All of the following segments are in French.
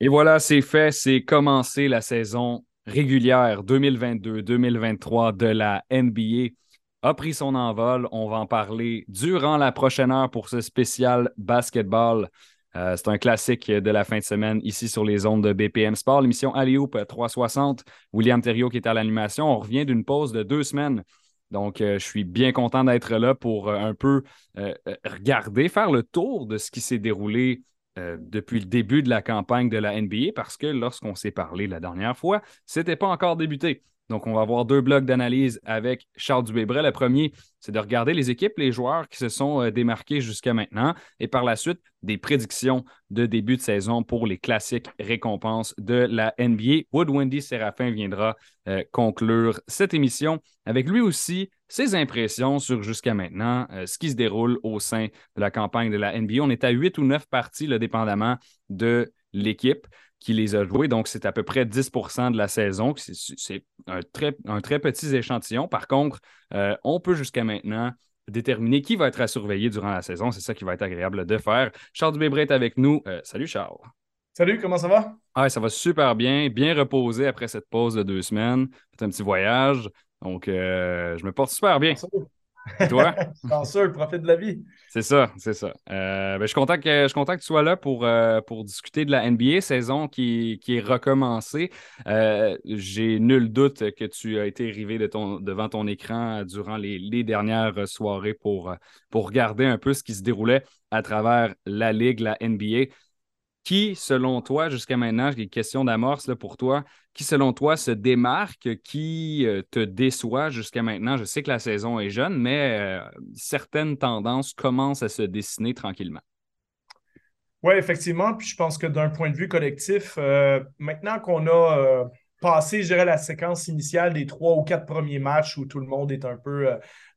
Et voilà, c'est fait, c'est commencé la saison régulière 2022-2023 de la NBA a pris son envol. On va en parler durant la prochaine heure pour ce spécial basketball. Euh, c'est un classique de la fin de semaine ici sur les ondes de BPM Sport, l'émission Alley-Oop 360. William Thériault qui est à l'animation. On revient d'une pause de deux semaines. Donc, euh, je suis bien content d'être là pour euh, un peu regarder, faire le tour de ce qui s'est déroulé euh, depuis le début de la campagne de la NBA parce que lorsqu'on s'est parlé la dernière fois, ce n'était pas encore débuté. Donc, on va avoir deux blocs d'analyse avec Charles Dubébret. Le premier, c'est de regarder les équipes, les joueurs qui se sont euh, démarqués jusqu'à maintenant et par la suite, des prédictions de début de saison pour les classiques récompenses de la NBA. Wood Wendy Séraphin viendra euh, conclure cette émission avec lui aussi ses impressions sur jusqu'à maintenant euh, ce qui se déroule au sein de la campagne de la NBA. On est à huit ou neuf parties, le dépendamment de l'équipe qui les a joués. Donc, c'est à peu près 10 de la saison. C'est un très, un très petit échantillon. Par contre, euh, on peut jusqu'à maintenant déterminer qui va être à surveiller durant la saison. C'est ça qui va être agréable de faire. Charles Dubébret est avec nous. Euh, salut Charles. Salut, comment ça va? Ah, ça va super bien, bien reposé après cette pause de deux semaines. C'est un petit voyage. Donc, euh, je me porte super bien. Et toi? sûr, profite de la vie. C'est ça, c'est ça. Euh, ben, je, suis content que, je que tu sois là pour, euh, pour discuter de la NBA, saison qui, est recommencée. Euh, j'ai nul doute que tu as été arrivé de ton, devant ton écran durant les, dernières soirées pour, pour regarder un peu ce qui se déroulait à travers la Ligue, la NBA. Qui, selon toi, jusqu'à maintenant, j'ai une question d'amorce pour toi, qui, selon toi, se démarque, qui euh, te déçoit jusqu'à maintenant? Je sais que la saison est jeune, mais euh, certaines tendances commencent à se dessiner tranquillement. Oui, effectivement. Puis je pense que d'un point de vue collectif, euh, maintenant qu'on a passé, je dirais, la séquence initiale des trois ou quatre premiers matchs où tout le monde est un peu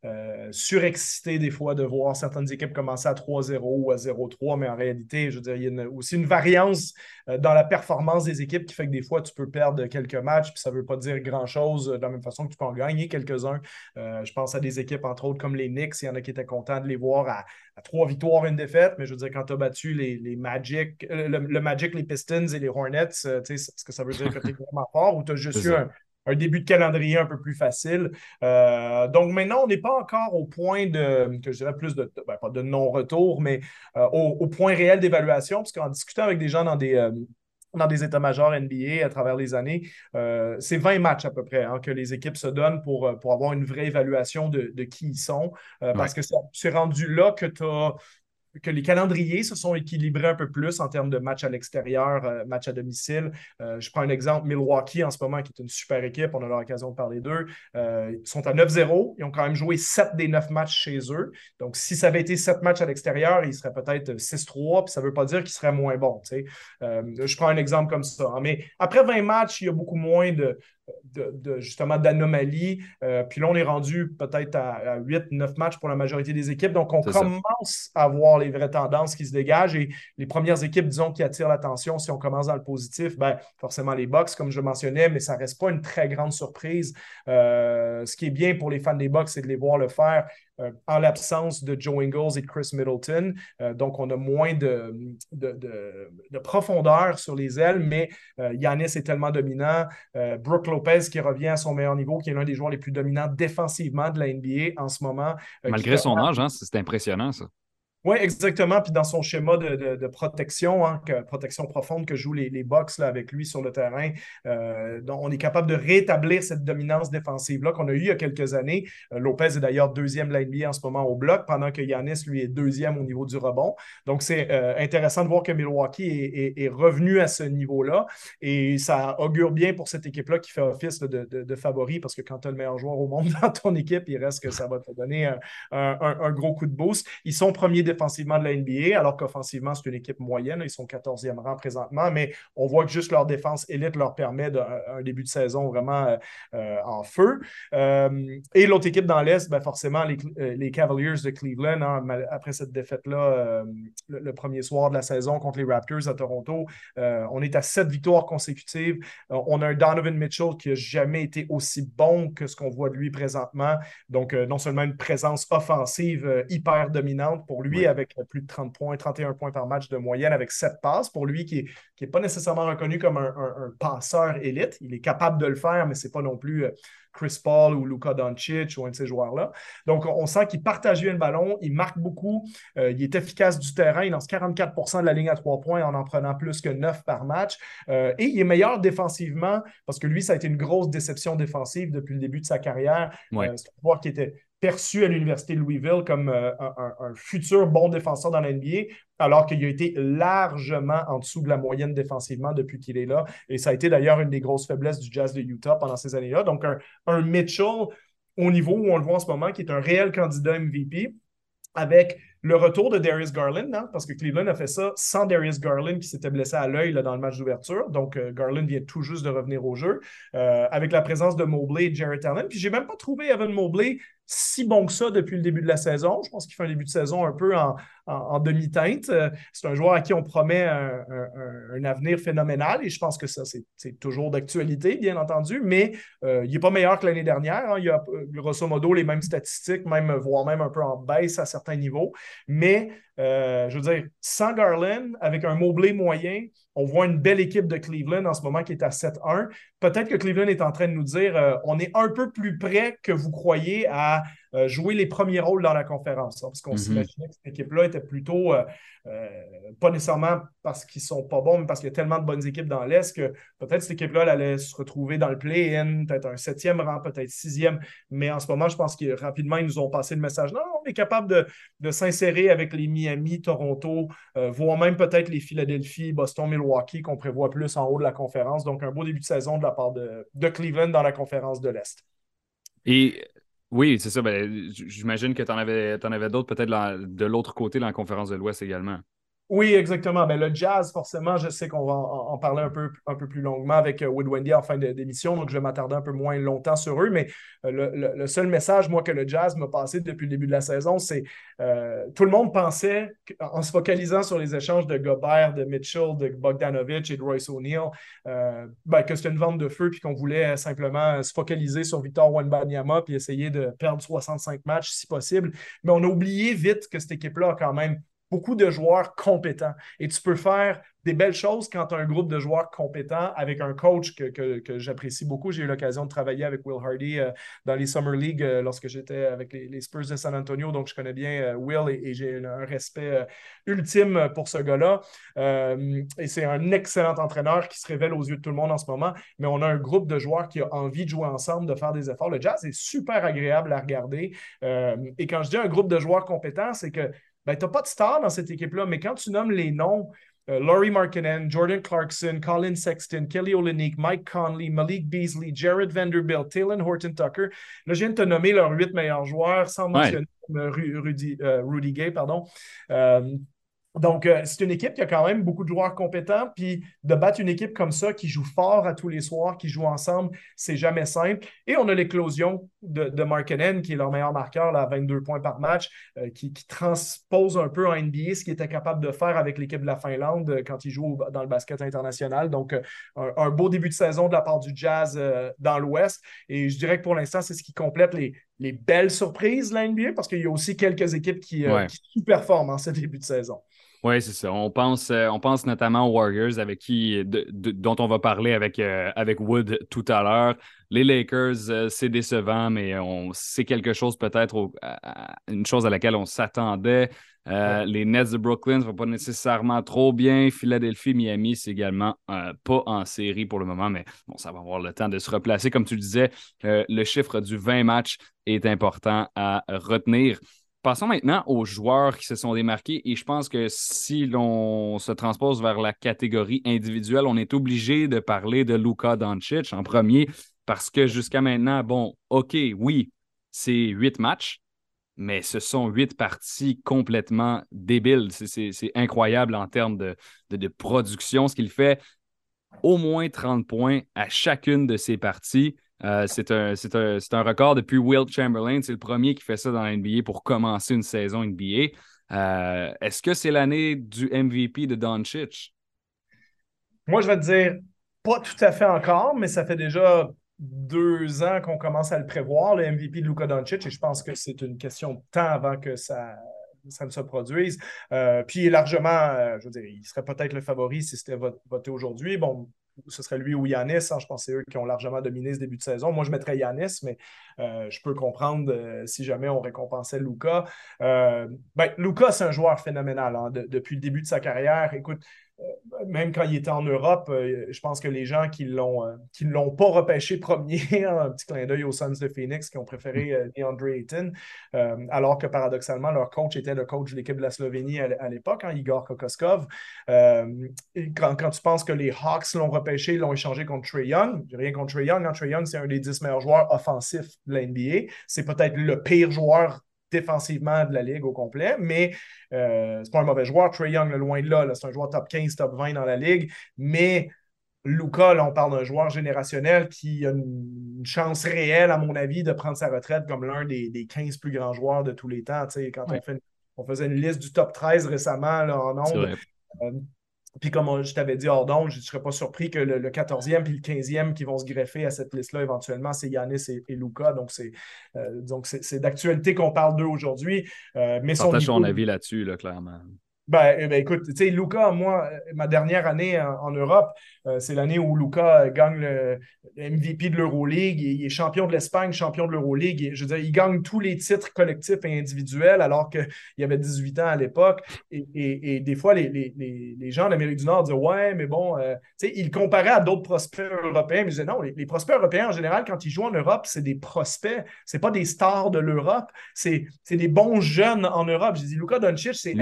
euh, surexcité des fois de voir certaines équipes commencer à 3-0 ou à 0-3, mais en réalité, je veux dire, il y a aussi une variance euh, dans la performance des équipes qui fait que des fois, tu peux perdre quelques matchs, puis ça ne veut pas dire grand-chose de la même façon que tu peux en gagner quelques-uns. Euh, je pense à des équipes, entre autres, comme les Knicks, il y en a qui étaient contents de les voir à, trois victoires, une défaite, mais je veux dire, quand tu as battu les, Magic, le, Magic, les Pistons et les Hornets, est-ce que ça veut dire que tu es vraiment fort ou tu as juste eu un, un début de calendrier un peu plus facile. Euh, donc maintenant, on n'est pas encore au point de, que je dirais plus de, ben, pas de non-retour, mais euh, au, point réel d'évaluation, parce qu'en discutant avec des gens dans des, euh, dans des états-majors NBA à travers les années, c'est 20 matchs à peu près hein, que les équipes se donnent pour, pour avoir une vraie évaluation de, qui ils sont, parce que c'est rendu là que tu as que les calendriers se sont équilibrés un peu plus en termes de matchs à l'extérieur, euh, matchs à domicile. Euh, je prends un exemple, Milwaukee en ce moment, qui est une super équipe, on a l'occasion de parler d'eux. Euh, ils sont à 9-0, ils ont quand même joué 7 des 9 matchs chez eux. Donc, si ça avait été 7 matchs à l'extérieur, ils seraient peut-être 6-3, puis ça ne veut pas dire qu'ils seraient moins bons. je prends un exemple comme ça. Mais après 20 matchs, il y a beaucoup moins de, de, justement d'anomalies. Euh, puis là, on est rendu peut-être à, 8-9 matchs pour la majorité des équipes. Donc, on commence à voir les vraies tendances qui se dégagent. Et les premières équipes, disons, qui attirent l'attention, si on commence dans le positif, ben, forcément les Bucks, comme je mentionnais, mais ça ne reste pas une très grande surprise. Euh, ce qui est bien pour les fans des Bucks, c'est de les voir le faire en l'absence de Joe Ingles et de Chris Middleton. Euh, donc, on a moins de, de, profondeur sur les ailes, mais euh, Yanis est tellement dominant. Brooke Lopez qui revient à son meilleur niveau, qui est l'un des joueurs les plus dominants défensivement de la NBA en ce moment. Malgré son âge, hein, c'est impressionnant ça. Oui, exactement. Puis dans son schéma de, protection, hein, protection profonde que jouent les, les là, avec lui sur le terrain, euh, on est capable de rétablir cette dominance défensive-là qu'on a eue il y a quelques années. Euh, Lopez est d'ailleurs deuxième de en ce moment au bloc, pendant que Yanis, lui, est deuxième au niveau du rebond. Donc, c'est euh, intéressant de voir que Milwaukee est, revenu à ce niveau-là. Et ça augure bien pour cette équipe-là qui fait office de, favori, parce que quand tu as le meilleur joueur au monde dans ton équipe, il reste que ça va te donner un, un gros coup de boost. Ils sont premiers défensivement de la NBA, alors qu'offensivement, c'est une équipe moyenne. Ils sont 14e rang présentement, mais on voit que juste leur défense élite leur permet un début de saison vraiment euh, euh, en feu. Euh, et l'autre équipe dans l'Est, ben forcément, les, Cavaliers de Cleveland, hein, après cette défaite-là, le, premier soir de la saison contre les Raptors à Toronto, on est à sept victoires consécutives. on a un Donovan Mitchell qui n'a jamais été aussi bon que ce qu'on voit de lui présentement. Donc, non seulement une présence offensive hyper dominante pour lui, Avec plus de 30 points, 31 points par match de moyenne avec 7 passes. Pour lui, qui n'est qui est pas nécessairement reconnu comme un, passeur élite, il est capable de le faire, mais ce n'est pas non plus euh, Chris Paul ou Luka Doncic ou un de ces joueurs-là. Donc, on sent qu'il partage bien le ballon, il marque beaucoup, euh, il est efficace du terrain, il lance 44% de la ligne à 3 points en en prenant plus que 9 par match. Euh, et il est meilleur défensivement parce que lui, ça a été une grosse déception défensive depuis le début de sa carrière. c'est un joueur qui était perçu à l'Université de Louisville comme euh, un, futur bon défenseur dans la NBA, alors qu'il a été largement en dessous de la moyenne défensivement depuis qu'il est là. Et ça a été d'ailleurs une des grosses faiblesses du Jazz de Utah pendant ces années-là. Donc, un, Mitchell au niveau où on le voit en ce moment, qui est un réel candidat MVP, avec le retour de Darius Garland, hein, parce que Cleveland a fait ça sans Darius Garland qui s'était blessé à l'œil dans le match d'ouverture. Donc, euh, Garland vient tout juste de revenir au jeu, euh, avec la présence de Mobley et Jarrett Allen. Puis, j'ai même pas trouvé Evan Mobley si bon que ça depuis le début de la saison. Je pense qu'il fait un début de saison un peu en, en, demi-teinte. Euh, c'est un joueur à qui on promet un, avenir phénoménal et je pense que ça, c'est toujours d'actualité, bien entendu, mais il n'est pas meilleur que l'année dernière. Hein. Il a grosso modo les mêmes statistiques, même, voire même un peu en baisse à certains niveaux. Mais, euh, je veux dire, sans Garland, avec un Mobley moyen, on voit une belle équipe de Cleveland en ce moment qui est à 7-1. Peut-être que Cleveland est en train de nous dire euh, on est un peu plus près que vous croyez à euh, jouer les premiers rôles dans la conférence. Hein, parce qu'on mhm. s'imaginait que cette équipe-là était plutôt, euh, euh, pas nécessairement parce qu'ils sont pas bons, mais parce qu'il y a tellement de bonnes équipes dans l'Est que peut-être cette équipe-là allait se retrouver dans le play-in, peut-être un septième rang, peut-être sixième. Mais en ce moment, je pense que rapidement, ils nous ont passé le message. Non, on est capable de, s'insérer avec les Miami, Toronto, voire même peut-être les Philadelphie, Boston, Milwaukee, qu'on prévoit plus en haut de la conférence. Donc, un beau début de saison de la part de, de Cleveland dans la conférence de l'Est. Et oui, c'est ça. Ben, j'imagine que tu en avais, en avais d'autres peut-être de l'autre côté dans la conférence de l'Ouest également. Oui, exactement. Ben, le jazz, forcément, je sais qu'on va en, parler un peu, plus longuement avec euh, Wood Wendy en fin d'émission, donc je vais m'attarder un peu moins longtemps sur eux. Mais euh, le, seul message, moi, que le jazz m'a passé depuis le début de la saison, c'est euh, tout le monde pensait, en se focalisant sur les échanges de Gobert, de Mitchell, de Bogdanovich et de Royce O'Neill, ben, que c'était une vente de feu puis qu'on voulait simplement se focaliser sur Victor Wanbanyama puis essayer de perdre 65 matchs si possible. Mais on a oublié vite que cette équipe-là a quand même beaucoup de joueurs compétents. Et tu peux faire des belles choses quand tu as un groupe de joueurs compétents avec un coach que, j'apprécie beaucoup. J'ai eu l'occasion de travailler avec Will Hardy euh, dans les Summer League euh, lorsque j'étais avec les, Spurs de San Antonio. Donc, je connais bien euh, Will et, j'ai un, respect ultime pour ce gars-là. et c'est un excellent entraîneur qui se révèle aux yeux de tout le monde en ce moment. Mais on a un groupe de joueurs qui a envie de jouer ensemble, de faire des efforts. Le jazz est super agréable à regarder. et quand je dis un groupe de joueurs compétents, c'est que ben, tu n'as pas de star dans cette équipe-là, mais quand tu nommes les noms, euh, Laurie Markkinen, Jordan Clarkson, Colin Sexton, Kelly Olynyk, Mike Conley, Malik Beasley, Jared Vanderbilt, Taylor Horton Tucker. Là, je viens de te nommer leurs huit meilleurs joueurs sans mentionner euh, Rudy, euh, Rudy, Gay, pardon. Donc, c'est une équipe qui a quand même beaucoup de joueurs compétents. Puis de battre une équipe comme ça qui joue fort à tous les soirs, qui joue ensemble, c'est jamais simple. Et on a l'éclosion de, de Markkinen, qui est leur meilleur marqueur à 22 points par match, euh, qui, transpose un peu en NBA ce qu'il était capable de faire avec l'équipe de la Finlande euh, quand il joue dans le basket international. Donc, un, beau début de saison de la part du Jazz dans l'Ouest. Et je dirais que pour l'instant, c'est ce qui complète les, les belles surprises de la NBA parce qu'il y a aussi quelques équipes qui, qui sous-performent en ce début de saison. Oui, c'est ça. On pense, euh, on pense notamment aux Warriors avec qui, dont on va parler avec, euh, avec Wood tout à l'heure. Les Lakers, euh, c'est décevant, mais c'est quelque chose peut-être, une chose à laquelle on s'attendait. Les Nets de Brooklyn ne vont pas nécessairement trop bien. Philadelphie, Miami, c'est également pas en série pour le moment, mais bon, ça va avoir le temps de se replacer. Comme tu le disais, le chiffre du 20 matchs est important à retenir. Passons maintenant aux joueurs qui se sont démarqués et je pense que si l'on se transpose vers la catégorie individuelle, on est obligé de parler de Luka Doncic en premier parce que jusqu'à maintenant, bon, OK, oui, c'est huit matchs, mais ce sont huit parties complètement débiles. C'est incroyable en termes de, production, ce qu'il fait. Au moins 30 points à chacune de ces parties. Euh, c'est un, record depuis Will Chamberlain. C'est le premier qui fait ça dans la NBA pour commencer une saison NBA. Euh, est-ce que c'est l'année du MVP de Doncic? Moi, je vais te dire, pas tout à fait encore, mais ça fait déjà deux ans qu'on commence à le prévoir, le MVP de Luka Doncic, et je pense que c'est une question de temps avant que ça ça ne se produise. puis largement, je veux dire, il serait peut-être le favori si c'était voté aujourd'hui. Bon, ce serait lui ou Yanis. Hein. je pense que c'est eux qui ont largement dominé ce début de saison. Moi, je mettrais Yanis, mais euh, je peux comprendre euh, si jamais on récompensait Luca. Euh, ben, Luca, c'est un joueur phénoménal hein, depuis le début de sa carrière. Écoute, même quand il était en Europe, euh, je pense que les gens qui l'ont euh, l'ont pas repêché premier, un petit clin d'œil aux Suns de Phoenix qui ont préféré DeAndre Ayton, alors que paradoxalement, leur coach était le coach de l'équipe de la Slovénie à, l'époque, hein, Igor Kokoskov. quand, tu penses que les Hawks l'ont repêché, l'ont échangé contre Trey Young, rien contre Trey Young. Hein, Trey Young, c'est un des dix meilleurs joueurs offensifs de la. C'est peut-être le pire joueur défensivement de la ligue au complet, mais euh, c'est pas un mauvais joueur. Trey Young, le loin de là, c'est un joueur top 15, top 20 dans la ligue, mais Luca, là, on parle d'un joueur générationnel qui a une chance réelle, à mon avis, de prendre sa retraite comme l'un des, des, 15 plus grands joueurs de tous les temps. quand on, faisait une liste du top 13 récemment là, en nombre, puis comme je t'avais dit hors je ne serais pas surpris que le, 14e puis le 15e qui vont se greffer à cette liste-là éventuellement, c'est Yanis et, et Luca. Donc, c'est euh, d'actualité qu'on parle d'eux aujourd'hui. Euh, mais Partage son avis là-dessus, là, clairement. Ben, eh ben, écoute, tu sais, Luca, moi, ma dernière année en, Europe, euh, c'est l'année où Luca gagne le, MVP de l'Euroleague. Il, il est champion de l'Espagne, champion de l'Euroleague. Je veux dire, il gagne tous les titres collectifs et individuels alors qu'il avait 18 ans à l'époque. Et, des fois, les, les, gens d'Amérique du Nord disaient Ouais, mais bon, euh, tu sais, il comparait à d'autres prospects européens. Mais je disais Non, les, prospects européens, en général, quand ils jouent en Europe, c'est des prospects. C'est pas des stars de l'Europe. C'est des bons jeunes en Europe. J'ai dit Luca Doncic, c'est.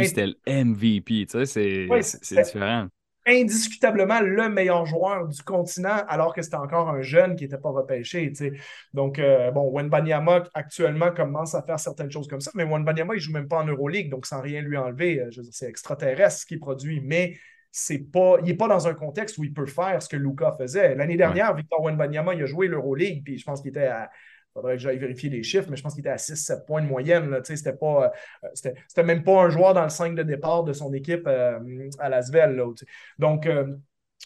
MVP, tu sais, c'est différent. Indiscutablement le meilleur joueur du continent, alors que c'était encore un jeune qui n'était pas repêché. Tu sais. Donc, euh, bon, Wenbanyama actuellement commence à faire certaines choses comme ça, mais Wenbanyama, il ne joue même pas en Euroleague, donc sans rien lui enlever. Euh, c'est extraterrestre ce qu'il produit, mais c'est pas, il n'est pas dans un contexte où il peut faire ce que Luca faisait. L'année dernière, Victor Wenbanyama, il a joué l'Euroleague, puis je pense qu'il était à faudrait que j'aille vérifier les chiffres, mais je pense qu'il était à 6-7 points de moyenne. C'était pas euh, c'était même pas un joueur dans le 5 de départ de son équipe euh, à Lasvel. Donc, euh,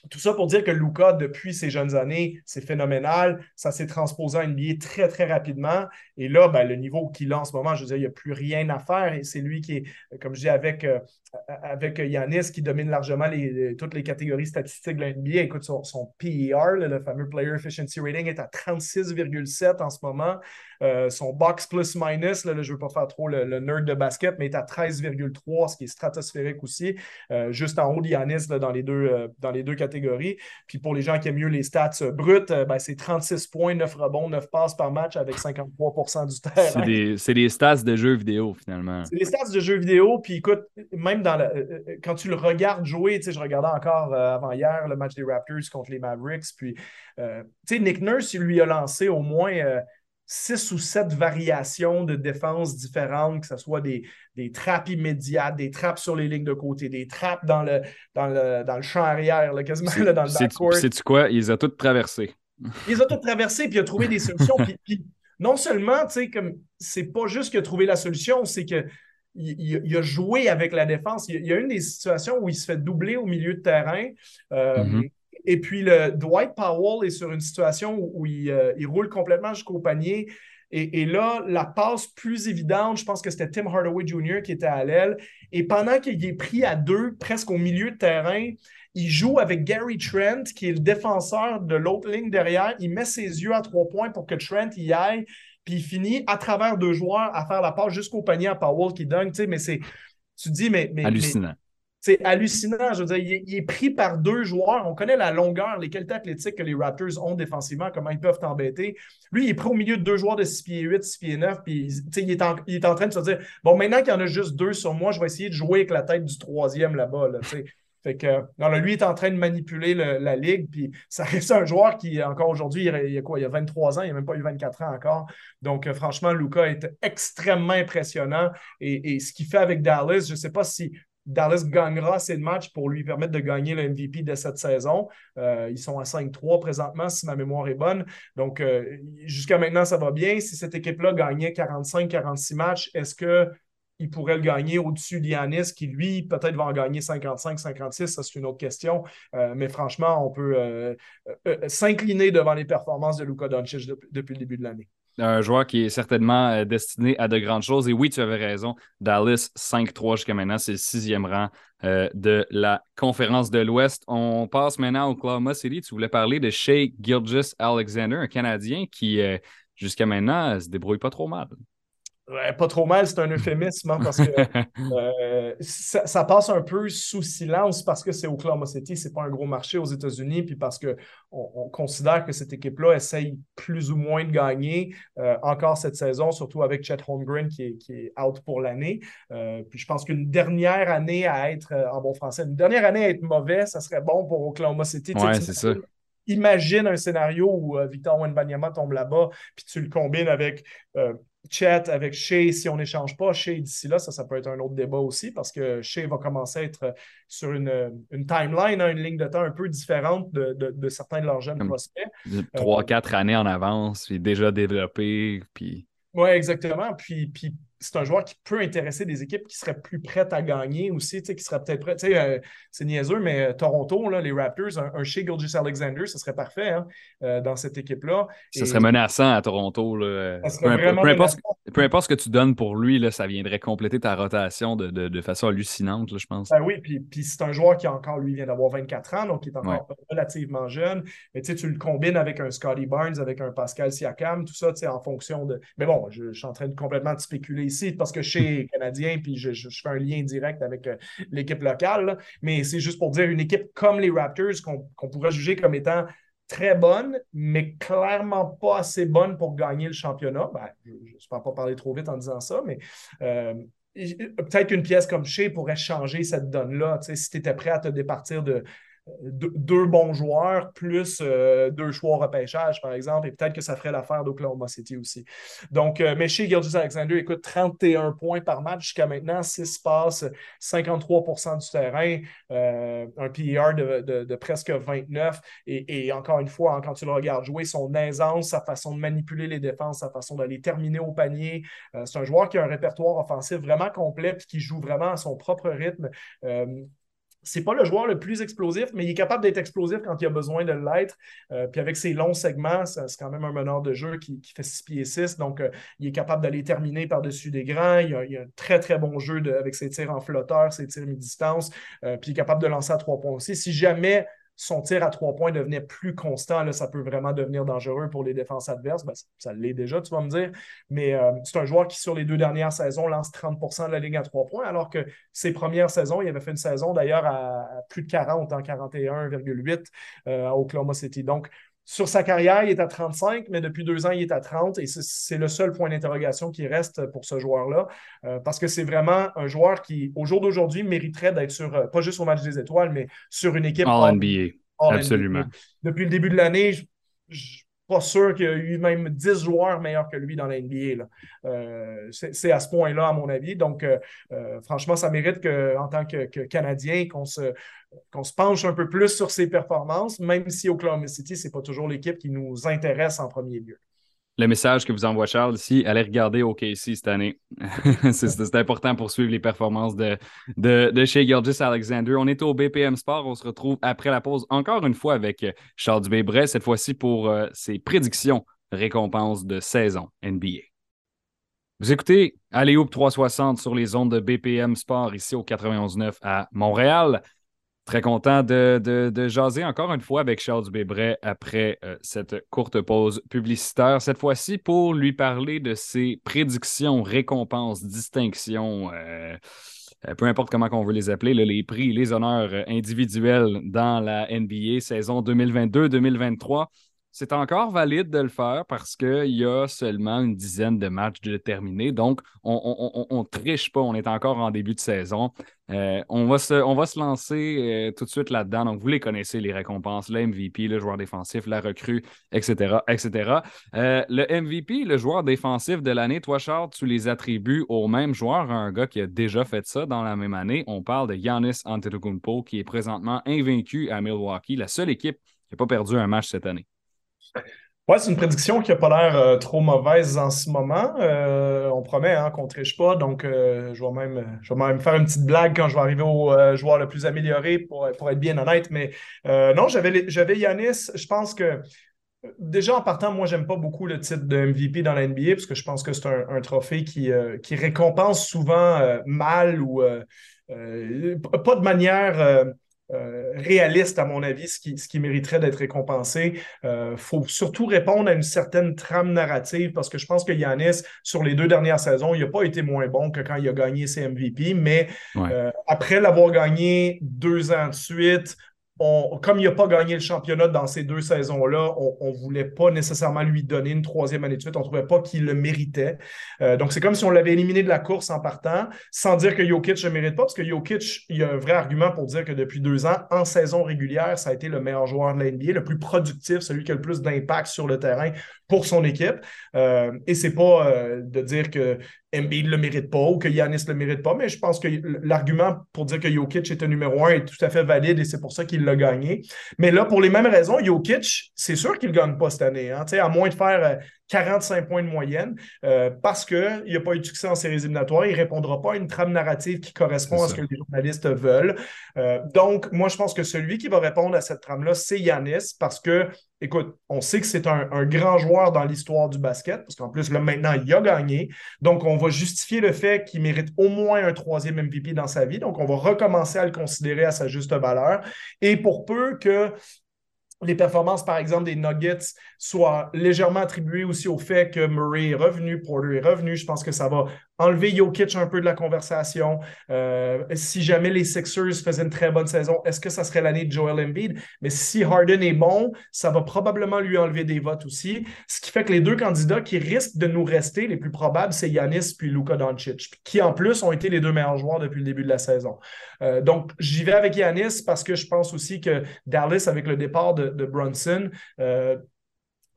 tout ça pour dire que Luca, depuis ses jeunes années, c'est phénoménal. Ça s'est transposé à NBA très, très rapidement. Et là, ben, le niveau qu'il a en ce moment, je veux dire, il n'y a plus rien à faire. Et c'est lui qui est, comme je dis, avec, euh, avec Yanis, qui domine largement toutes les catégories statistiques de la NBA. Écoute, son, PER, le fameux Player Efficiency Rating, est à 36,7 en ce moment. Euh, son box plus minus, là, je ne veux pas faire trop le, nerd de basket, mais est à 13,3, ce qui est stratosphérique aussi, euh, juste en haut d'Yanis dans, les deux, dans les deux catégories. Puis pour les gens qui aiment mieux les stats brutes, ben, c'est 36 points, 9 rebonds, 9 passes par match avec 53% du terrain. C'est des, stats de jeux vidéo, finalement. C'est des stats de jeux vidéo. Puis écoute, même dans euh, euh, quand tu le regardes jouer, je regardais encore euh, avant hier le match des Raptors contre les Mavericks. Puis, tu sais, Nick Nurse, il lui a lancé au moins six ou sept variations de défense différentes, que ce soit des, des trappes immédiates, des trappes sur les lignes de côté, des trappes dans le, dans le, dans le champ arrière, quasiment dans le backcourt. C'est-tu quoi? Il les a toutes traversées. Il les a toutes traversées, puis il a trouvé des solutions. puis, non seulement, tu sais, comme c'est pas juste qu'il a trouvé la solution, c'est que il, a joué avec la défense. Il, y a une des situations où il se fait doubler au milieu de terrain. Euh, mm-hmm. Et puis, le Dwight Powell est sur une situation où, il, euh, roule complètement jusqu'au panier. Et, là, la passe plus évidente, je pense que c'était Tim Hardaway Jr. qui était à l'aile. Et pendant qu'il est pris à deux, presque au milieu de terrain, il joue avec Gary Trent, qui est le défenseur de l'autre ligne derrière. Il met ses yeux à trois points pour que Trent y aille. Puis il finit à travers deux joueurs à faire la passe jusqu'au panier à Powell qui donne. mais c'est. Tu dis, mais. mais hallucinant. C'est hallucinant. Je veux dire, il est, pris par deux joueurs. On connaît la longueur, les qualités athlétiques que les Raptors ont défensivement, comment ils peuvent t'embêter. Lui, il est pris au milieu de deux joueurs de 6 pieds 8, 6 pieds 9. Puis, il est, en, il est en train de se dire Bon, maintenant qu'il y en a juste deux sur moi, je vais essayer de jouer avec la tête du troisième là-bas. Là, fait que, non, lui est en train de manipuler la ligue, puis ça reste un joueur qui, encore aujourd'hui, il, y a quoi, il a 23 ans, il n'a même pas eu 24 ans encore. Donc, euh, franchement, Luca est extrêmement impressionnant. Et, ce qu'il fait avec Dallas, je ne sais pas si Dallas gagnera ces matchs pour lui permettre de gagner le MVP de cette saison. Euh, ils sont à 5-3 présentement, si ma mémoire est bonne. Donc, euh, jusqu'à maintenant, ça va bien. Si cette équipe-là gagnait 45-46 matchs, est-ce que il pourrait le gagner au-dessus d'Yanis, qui lui, peut-être va en gagner 55-56, ça c'est une autre question. Euh, mais franchement, on peut s'incliner devant les performances de Luka Doncic depuis le début de l'année. Un joueur qui est certainement euh, destiné à de grandes choses. Et oui, tu avais raison. Dallas 5-3 jusqu'à maintenant, c'est le sixième rang euh, de la conférence de l'Ouest. On passe maintenant au Oklahoma City. Tu voulais parler de Shea Gilgis Alexander, un Canadien qui, euh, jusqu'à maintenant, se débrouille pas trop mal pas trop mal, c'est un euphémisme hein, parce que euh, ça, passe un peu sous silence parce que c'est Oklahoma City, c'est pas un gros marché aux États-Unis, puis parce qu'on on considère que cette équipe-là essaye plus ou moins de gagner euh, encore cette saison, surtout avec Chet Holmgren qui est, qui est out pour l'année. Euh, puis je pense qu'une dernière année à être, en bon français, une dernière année à être mauvais, ça serait bon pour Oklahoma City. Ouais, c'est ça imagine un scénario où Victor Wenbanyama tombe là-bas, puis tu le combines avec Chat avec Shea, si on n'échange pas Shea d'ici là, ça, ça peut être un autre débat aussi parce que Shea va commencer à être sur une, une timeline, hein, une ligne de temps un peu différente de, de, certains de leurs jeunes prospects. Trois, quatre années en avance, puis déjà développé. Puis... Oui, exactement. Puis, puis c'est un joueur qui peut intéresser des équipes qui seraient plus prêtes à gagner aussi, qui seraient peut-être prêtes. Euh, c'est niaiseux, mais euh, Toronto, là, les Raptors, un, chez Gilgis Alexander, ce serait parfait hein, euh, dans cette équipe-là. Ce serait menaçant à Toronto. Là. Peu, importe, peu, importe, ce que tu donnes pour lui, là, ça viendrait compléter ta rotation de, de, façon hallucinante, je pense. Ben oui, puis, puis c'est un joueur qui encore, lui, vient d'avoir 24 ans, donc il est encore relativement jeune. Mais tu le combines avec un Scotty Barnes, avec un Pascal Siakam, tout ça, en fonction de. Mais bon, je, je suis en train de complètement de spéculer parce que chez Canadien, puis je, fais un lien direct avec euh, l'équipe locale. mais c'est juste pour dire une équipe comme les Raptors qu'on pourrait juger comme étant très bonne, mais clairement pas assez bonne pour gagner le championnat. Ben, je ne pas parler trop vite en disant ça, mais euh, peut-être qu'une pièce comme Shea pourrait changer cette donne-là. Si tu étais prêt à te départir de, deux bons joueurs plus euh, deux choix repêchage, par exemple, et peut-être que ça ferait l'affaire d'Oklahoma City aussi. Donc, euh, mais chez Gilgis Alexander, écoute, 31 points par match jusqu'à maintenant, 6 passes, 53% du terrain, euh, un PER de, presque 29. Et, encore une fois, hein, quand tu le regardes jouer, son aisance, sa façon de manipuler les défenses, sa façon d'aller terminer au panier, c'est un joueur qui a un répertoire offensif vraiment complet et qui joue vraiment à son propre rythme c'est pas le joueur le plus explosif, mais il est capable d'être explosif quand il a besoin de l'être. Euh, puis avec ses longs segments, c'est quand même un meneur de jeu qui, fait 6 pieds 6. Donc, euh, il est capable d'aller terminer par-dessus des grands. Il a, un très, très bon jeu avec ses tirs en flotteur, ses tirs mi-distance. Euh, puis il est capable de lancer à trois points aussi. Si jamais son tir à trois points devenait plus constant, là, ça peut vraiment devenir dangereux pour les défenses adverses. Ben, ça l'est déjà, tu vas me dire. Mais euh, c'est un joueur qui, sur les deux dernières saisons, lance 30% de la ligne à trois points, alors que ses premières saisons, il avait fait une saison d'ailleurs à, plus de 40, en 41,8 euh, à Oklahoma City. Donc, sur sa carrière, il est à 35, mais depuis deux ans, il est à 30 et c'est le seul point d'interrogation qui reste pour ce joueur-là euh, parce que c'est vraiment un joueur qui, au jour d'aujourd'hui, mériterait d'être sur, euh, pas juste au match des étoiles, mais sur une équipe. All NBA. Absolument. Depuis le début de l'année, je pas sûr qu'il y a eu même 10 joueurs meilleurs que lui dans la NBA. Euh, c'est à ce point-là, à mon avis. Donc, euh, euh, franchement, ça mérite que, en tant que, Canadien qu'on se, qu'on se penche un peu plus sur ses performances, même si Oklahoma City, ce n'est pas toujours l'équipe qui nous intéresse en premier lieu le message que vous envoie Charles ici, allez regarder OKC cette année. c'est important pour suivre les performances de, de, chez Gilgis Alexander. On est au BPM Sport. On se retrouve après la pause encore une fois avec Charles Dubé-Bray, cette fois-ci pour euh, ses prédictions récompenses de saison NBA. Vous écoutez Alléoupe 360 sur les ondes de BPM Sport ici au 91.9 à Montréal. Très content de, jaser encore une fois avec Charles Dubébret après euh, cette courte pause publicitaire. Cette fois-ci pour lui parler de ses prédictions, récompenses, distinctions, euh, euh, peu importe comment on veut les appeler, les prix, les honneurs individuels dans la NBA saison 2022-2023. C'est encore valide de le faire parce qu'il y a seulement une dizaine de matchs déterminés. Donc, on ne triche pas. On est encore en début de saison. Euh, on, va se, on va se lancer euh, tout de suite là-dedans. Donc, vous les connaissez, les récompenses, le MVP, le joueur défensif, la recrue, etc. etc. Euh, le MVP, le joueur défensif de l'année, toi, Charles, tu les attribues au même joueur, un gars qui a déjà fait ça dans la même année. On parle de Giannis Antetokounmpo, qui est présentement invaincu à Milwaukee, la seule équipe qui n'a pas perdu un match cette année. Oui, c'est une prédiction qui n'a pas l'air euh, trop mauvaise en ce moment. Euh, on promet hein, qu'on ne triche pas, donc euh, je, vais même, je vais même faire une petite blague quand je vais arriver au joueur le plus amélioré pour, pour être bien honnête. Mais non, j'avais Yanis, je pense que déjà en partant, moi, j'aime pas beaucoup le titre de MVP dans la NBA parce que je pense que c'est un, trophée qui, qui récompense souvent mal ou pas de manière euh, réaliste, à mon avis, ce qui, ce qui mériterait d'être récompensé. Il euh, faut surtout répondre à une certaine trame narrative parce que je pense que Yanis, sur les deux dernières saisons, il n'a pas été moins bon que quand il a gagné ses MVP, mais euh, après l'avoir gagné deux ans de suite, comme il n'a pas gagné le championnat dans ces deux saisons-là, on ne voulait pas nécessairement lui donner une troisième année de suite. On ne trouvait pas qu'il le méritait. Euh, donc, c'est comme si on l'avait éliminé de la course en partant, sans dire que Jokic ne mérite pas, parce que Jokic, il y a un vrai argument pour dire que depuis deux ans, en saison régulière, ça a été le meilleur joueur de la le plus productif, celui qui a le plus d'impact sur le terrain pour son équipe. Euh, et c'est pas euh, de dire que Embiid le mérite pas ou que Yanis le mérite pas, mais je pense que l'argument pour dire que Jokic était numéro un est tout à fait valide et c'est pour ça qu'il l'a gagné. Mais là, pour les mêmes raisons, Jokic, c'est sûr qu'il ne gagne pas cette année. Hein, à moins de faire 45 euh, points de moyenne, euh, parce qu'il n'y a pas eu de succès en séries éliminatoires, il ne répondra pas à une trame narrative qui correspond à ce que les journalistes veulent. Euh, donc, moi, je pense que celui qui va répondre à cette trame-là, c'est Yanis, parce que écoute, on sait que c'est un, grand joueur dans l'histoire du basket, parce qu'en plus, là, maintenant, il a gagné. Donc, on va justifier le fait qu'il mérite au moins un troisième MVP dans sa vie. Donc, on va recommencer à le considérer à sa juste valeur. Et pour peu que les performances, par exemple, des Nuggets soient légèrement attribuées aussi au fait que Murray est revenu, Porter est revenu. Je pense que ça va enlever Jokic un peu de la conversation. Euh, si jamais les Sixers faisaient une très bonne saison, est-ce que ça serait l'année de Joel Embiid? Mais si Harden est bon, ça va probablement lui enlever des votes aussi. Ce qui fait que les deux candidats qui risquent de nous rester, les plus probables, c'est Yanis puis Luka Doncic, qui en plus ont été les deux meilleurs joueurs depuis le début de la saison. Euh, donc, j'y vais avec Yanis parce que je pense aussi que Dallas, avec le départ de, Brunson, euh,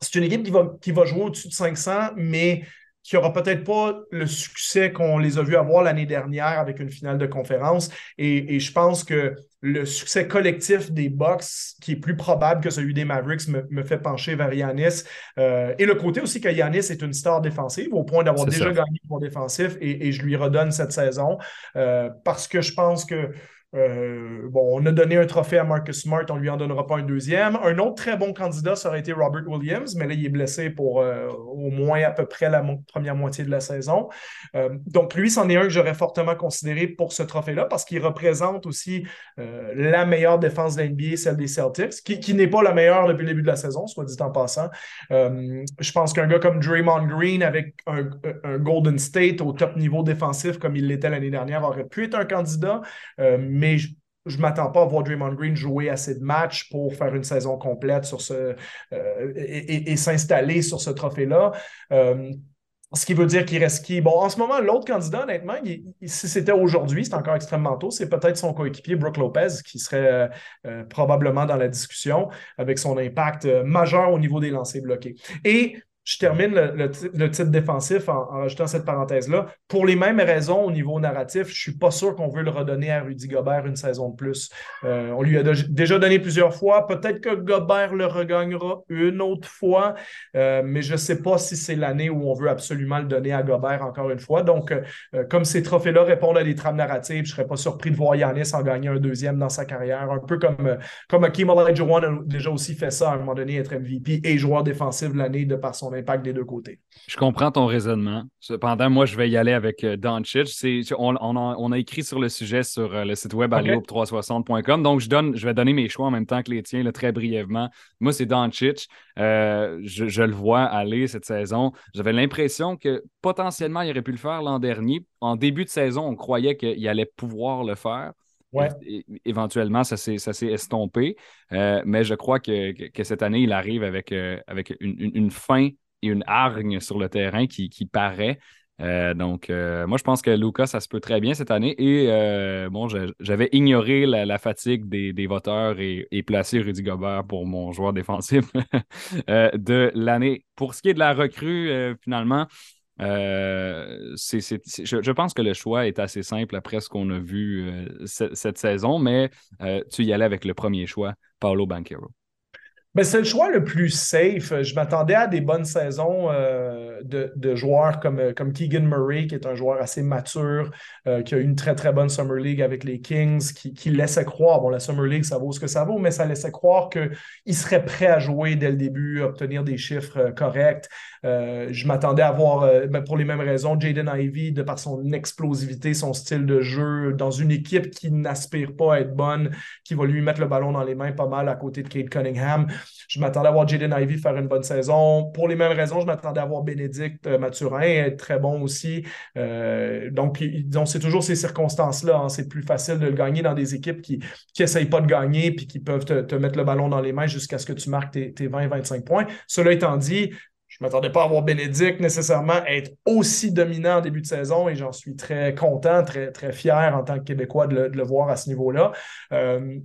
c'est une équipe qui va, qui va jouer au-dessus de 500, mais qui n'aura peut-être pas le succès qu'on les a vus avoir l'année dernière avec une finale de conférence. Et, je pense que le succès collectif des Bucks, qui est plus probable que celui des Mavericks, me, fait pencher vers Yanis. Euh, et le côté aussi que Yanis est une star défensive, au point d'avoir déjà gagné pour défensif, et, je lui redonne cette saison, euh, parce que je pense que euh, bon, on a donné un trophée à Marcus Smart, on ne lui en donnera pas un deuxième. Un autre très bon candidat, ça aurait été Robert Williams, mais là, il est blessé pour euh, au moins à peu près la première moitié de la saison. Euh, donc, lui, c'en est un que j'aurais fortement considéré pour ce trophée-là parce qu'il représente aussi la meilleure défense de l'NBA, celle des Celtics, qui, n'est pas la meilleure depuis le début de la saison, soit dit en passant. je pense qu'un gars comme Draymond Green avec un, un, Golden State au top niveau défensif comme il l'était l'année dernière aurait pu être un candidat mais je ne m'attends pas à voir Draymond Green jouer assez de matchs pour faire une saison complète sur ce, euh, et, s'installer sur ce trophée-là. Euh, ce qui veut dire qu'il reste qui? Bon, en ce moment, l'autre candidat, honnêtement, si c'était aujourd'hui, c'est encore extrêmement tôt, c'est peut-être son coéquipier, Brooke Lopez, qui serait euh, probablement dans la discussion avec son impact majeur au niveau des lancers bloqués. Et je termine le, titre défensif en, en rajoutant cette parenthèse-là. Pour les mêmes raisons au niveau narratif, je ne suis pas sûr qu'on veut le redonner à Rudy Gobert une saison de plus. Euh, on lui a déjà donné plusieurs fois. Peut-être que Gobert le regagnera une autre fois, euh, mais je ne sais pas si c'est l'année où on veut absolument le donner à Gobert encore une fois. Donc, euh, comme ces trophées-là répondent à des trames narratives, je ne serais pas surpris de voir Yanis en gagner un deuxième dans sa carrière. Un peu comme, comme Akeem Olajuwon a déjà aussi fait ça à un moment donné, être MVP et joueur défensif l'année de par son impact des deux côtés. Je comprends ton raisonnement. Cependant, moi, je vais y aller avec euh, Doncic. On, on, a, écrit sur le sujet sur euh, le site web okay. 360com Donc, je, donne, je vais donner mes choix en même temps que les tiens, très brièvement. Moi, c'est Doncic. Euh, je, le vois aller cette saison. J'avais l'impression que potentiellement, il aurait pu le faire l'an dernier. En début de saison, on croyait qu'il allait pouvoir le faire. Ouais. éventuellement, ça s'est estompé. mais je crois que, cette année, il arrive avec, avec une fin et une hargne sur le terrain qui, paraît. Euh, donc, euh, moi, je pense que Lucas, ça se peut très bien cette année. Et euh, bon, j'avais ignoré la, fatigue des, voteurs et, placé Rudy Gobert pour mon joueur défensif de l'année. Pour ce qui est de la recrue, finalement, je, pense que le choix est assez simple après ce qu'on a vu cette saison, mais tu y allais avec le premier choix, Paolo Banquero. Ben, c'est le choix le plus safe. Je m'attendais à des bonnes saisons euh, de, joueurs comme, comme Keegan Murray, qui est un joueur assez mature, qui a eu une très, très bonne Summer League avec les Kings, qui, qui, laissait croire, bon, la Summer League, ça vaut ce que ça vaut, mais ça laissait croire qu'il serait prêt à jouer dès le début, obtenir des chiffres corrects. je m'attendais à voir, ben, pour les mêmes raisons, Jaden Ivey, de par son explosivité, son style de jeu, dans une équipe qui n'aspire pas à être bonne, qui va lui mettre le ballon dans les mains pas mal à côté de Kate Cunningham. Je m'attendais à voir Jaden Ivey faire une bonne saison. Pour les mêmes raisons, je m'attendais à voir Bénédicte euh, Mathurin être très bon aussi. Euh, donc, c'est toujours ces circonstances-là. Hein. C'est plus facile de le gagner dans des équipes qui n'essayent pas de gagner puis qui peuvent te, mettre le ballon dans les mains jusqu'à ce que tu marques tes, tes 20-25 points. Cela étant dit, je ne m'attendais pas à voir Bénédicte nécessairement être aussi dominant en début de saison et j'en suis très content, très, très fier en tant que Québécois de le, voir à ce niveau-là. Euh,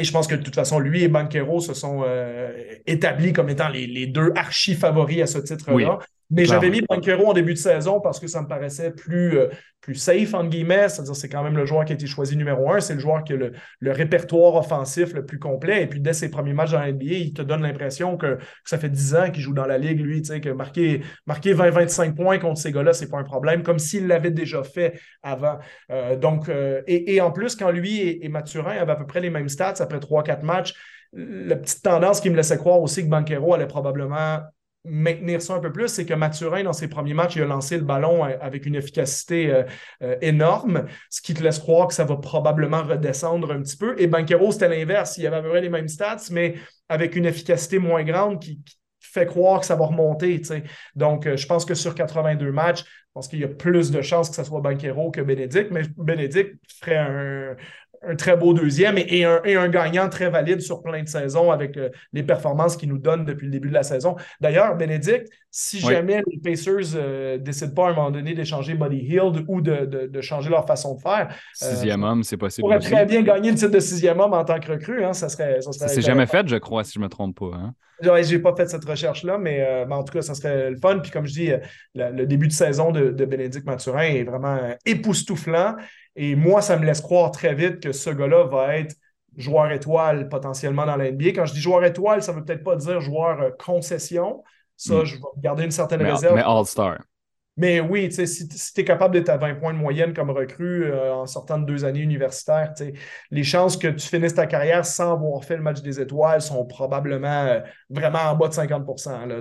je pense que de toute façon, lui et Banquero se sont euh, établis comme étant les, deux archi-favoris à ce titre-là. Mais j'avais mis Banquero en début de saison parce que ça me paraissait plus, euh, plus safe, entre guillemets. C'est-à-dire c'est quand même le joueur qui a été choisi numéro un. C'est le joueur qui a le, répertoire offensif le plus complet. Et puis, dès ses premiers matchs dans la NBA, il te donne l'impression que, ça fait 10 ans qu'il joue dans la ligue, lui, que marquer, marquer 20-25 points contre ces gars-là, c'est pas un problème, comme s'il l'avait déjà fait avant. Euh, donc, euh, et, en plus, quand lui et, et Mathurin avaient à peu près les mêmes stats après 3-4 matchs, la petite tendance qui me laissait croire aussi que Banquero allait probablement maintenir ça un peu plus, c'est que Mathurin, dans ses premiers matchs, il a lancé le ballon euh, avec une efficacité euh, euh, énorme, ce qui te laisse croire que ça va probablement redescendre un petit peu. Et Banquero, c'était l'inverse. Il avait à peu près les mêmes stats, mais avec une efficacité moins grande qui, fait croire que ça va remonter. Donc, je pense que sur 82 matchs, je pense qu'il y a plus de chances que ce soit Banquero que Bénédicte, mais Bénédicte ferait un, un très beau deuxième et, un, gagnant très valide sur plein de saisons avec euh, les performances qu'il nous donne depuis le début de la saison. D'ailleurs, Bénédicte, si jamais les Pacers ne euh, décident pas à un moment donné d'échanger Buddy Hield ou de, changer leur façon de faire. Euh, sixième homme, c'est possible. pourrait très bien gagner le titre de sixième homme en tant que recrue. Hein, ça serait, ça c'est jamais fait, je crois, si je ne me trompe pas. Hein? J'ai pas fait cette recherche-là, mais, en tout cas, ça serait le fun. Puis comme je dis, le début de saison de, de Bénédicte Mathurin est vraiment époustouflant. Et moi, ça me laisse croire très vite que ce gars-là va être joueur étoile potentiellement dans la NBA. Quand je dis joueur étoile, ça ne veut peut-être pas dire joueur euh, concession. Ça, hmm. je vais garder une certaine réserve. Mais All-Star. Mais oui, si, tu es capable d'être à 20 points de moyenne comme recrue euh, en sortant de deux années universitaires, les chances que tu finisses ta carrière sans avoir fait le match des étoiles sont probablement euh, vraiment en bas de 50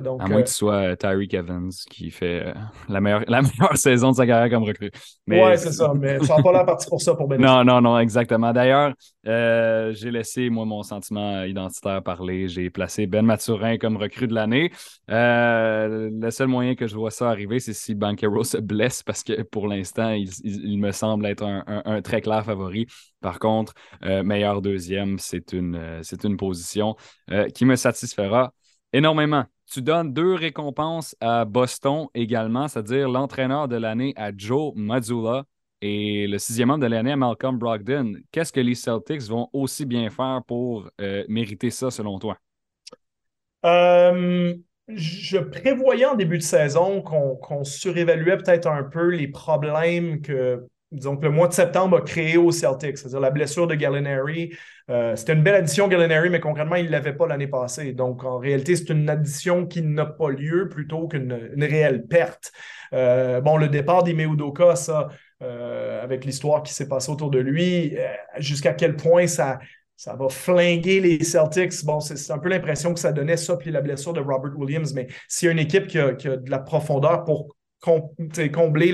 Donc, À moins que tu sois euh, Tyreek Evans qui fait la, meilleure, la meilleure saison de sa carrière comme recrue. Oui, c'est ça, mais tu n'as pas la partie pour ça pour bénéficier. Non, non, non, exactement. D'ailleurs, j'ai laissé, moi, mon sentiment identitaire parler. J'ai placé Ben Maturin comme recrue de l'année. le seul moyen que je vois ça arriver, c'est si Banquero se blesse parce que pour l'instant, il, me semble être un, très clair favori. Par contre, euh, meilleur deuxième, c'est une, euh, une position euh, qui me satisfera énormément. Tu donnes deux récompenses à Boston également, c'est-à-dire l'entraîneur de l'année à Joe Mazzulla et le sixième homme de l'année à Malcolm Brogdon. Qu'est-ce que les Celtics vont aussi bien faire pour mériter ça selon toi? Je prévoyais en début de saison qu'on surévaluait peut-être un peu les problèmes que disons le mois de septembre a créé aux Celtics, c'est-à-dire la blessure de Gallinari. Euh, c'était une belle addition, Gallinari, mais concrètement, il ne l'avait pas l'année passée. Donc, en réalité, c'est une addition qui n'a pas lieu plutôt qu'une réelle perte. Euh, bon, le départ d'Ime Udoka, ça, euh, avec l'histoire qui s'est passée autour de lui, jusqu'à quel point ça, ça va flinguer les Celtics. Bon, c'est un peu l'impression que ça donnait ça, puis la blessure de Robert Williams. Mais s'il y a une équipe qui a, de la profondeur pour combler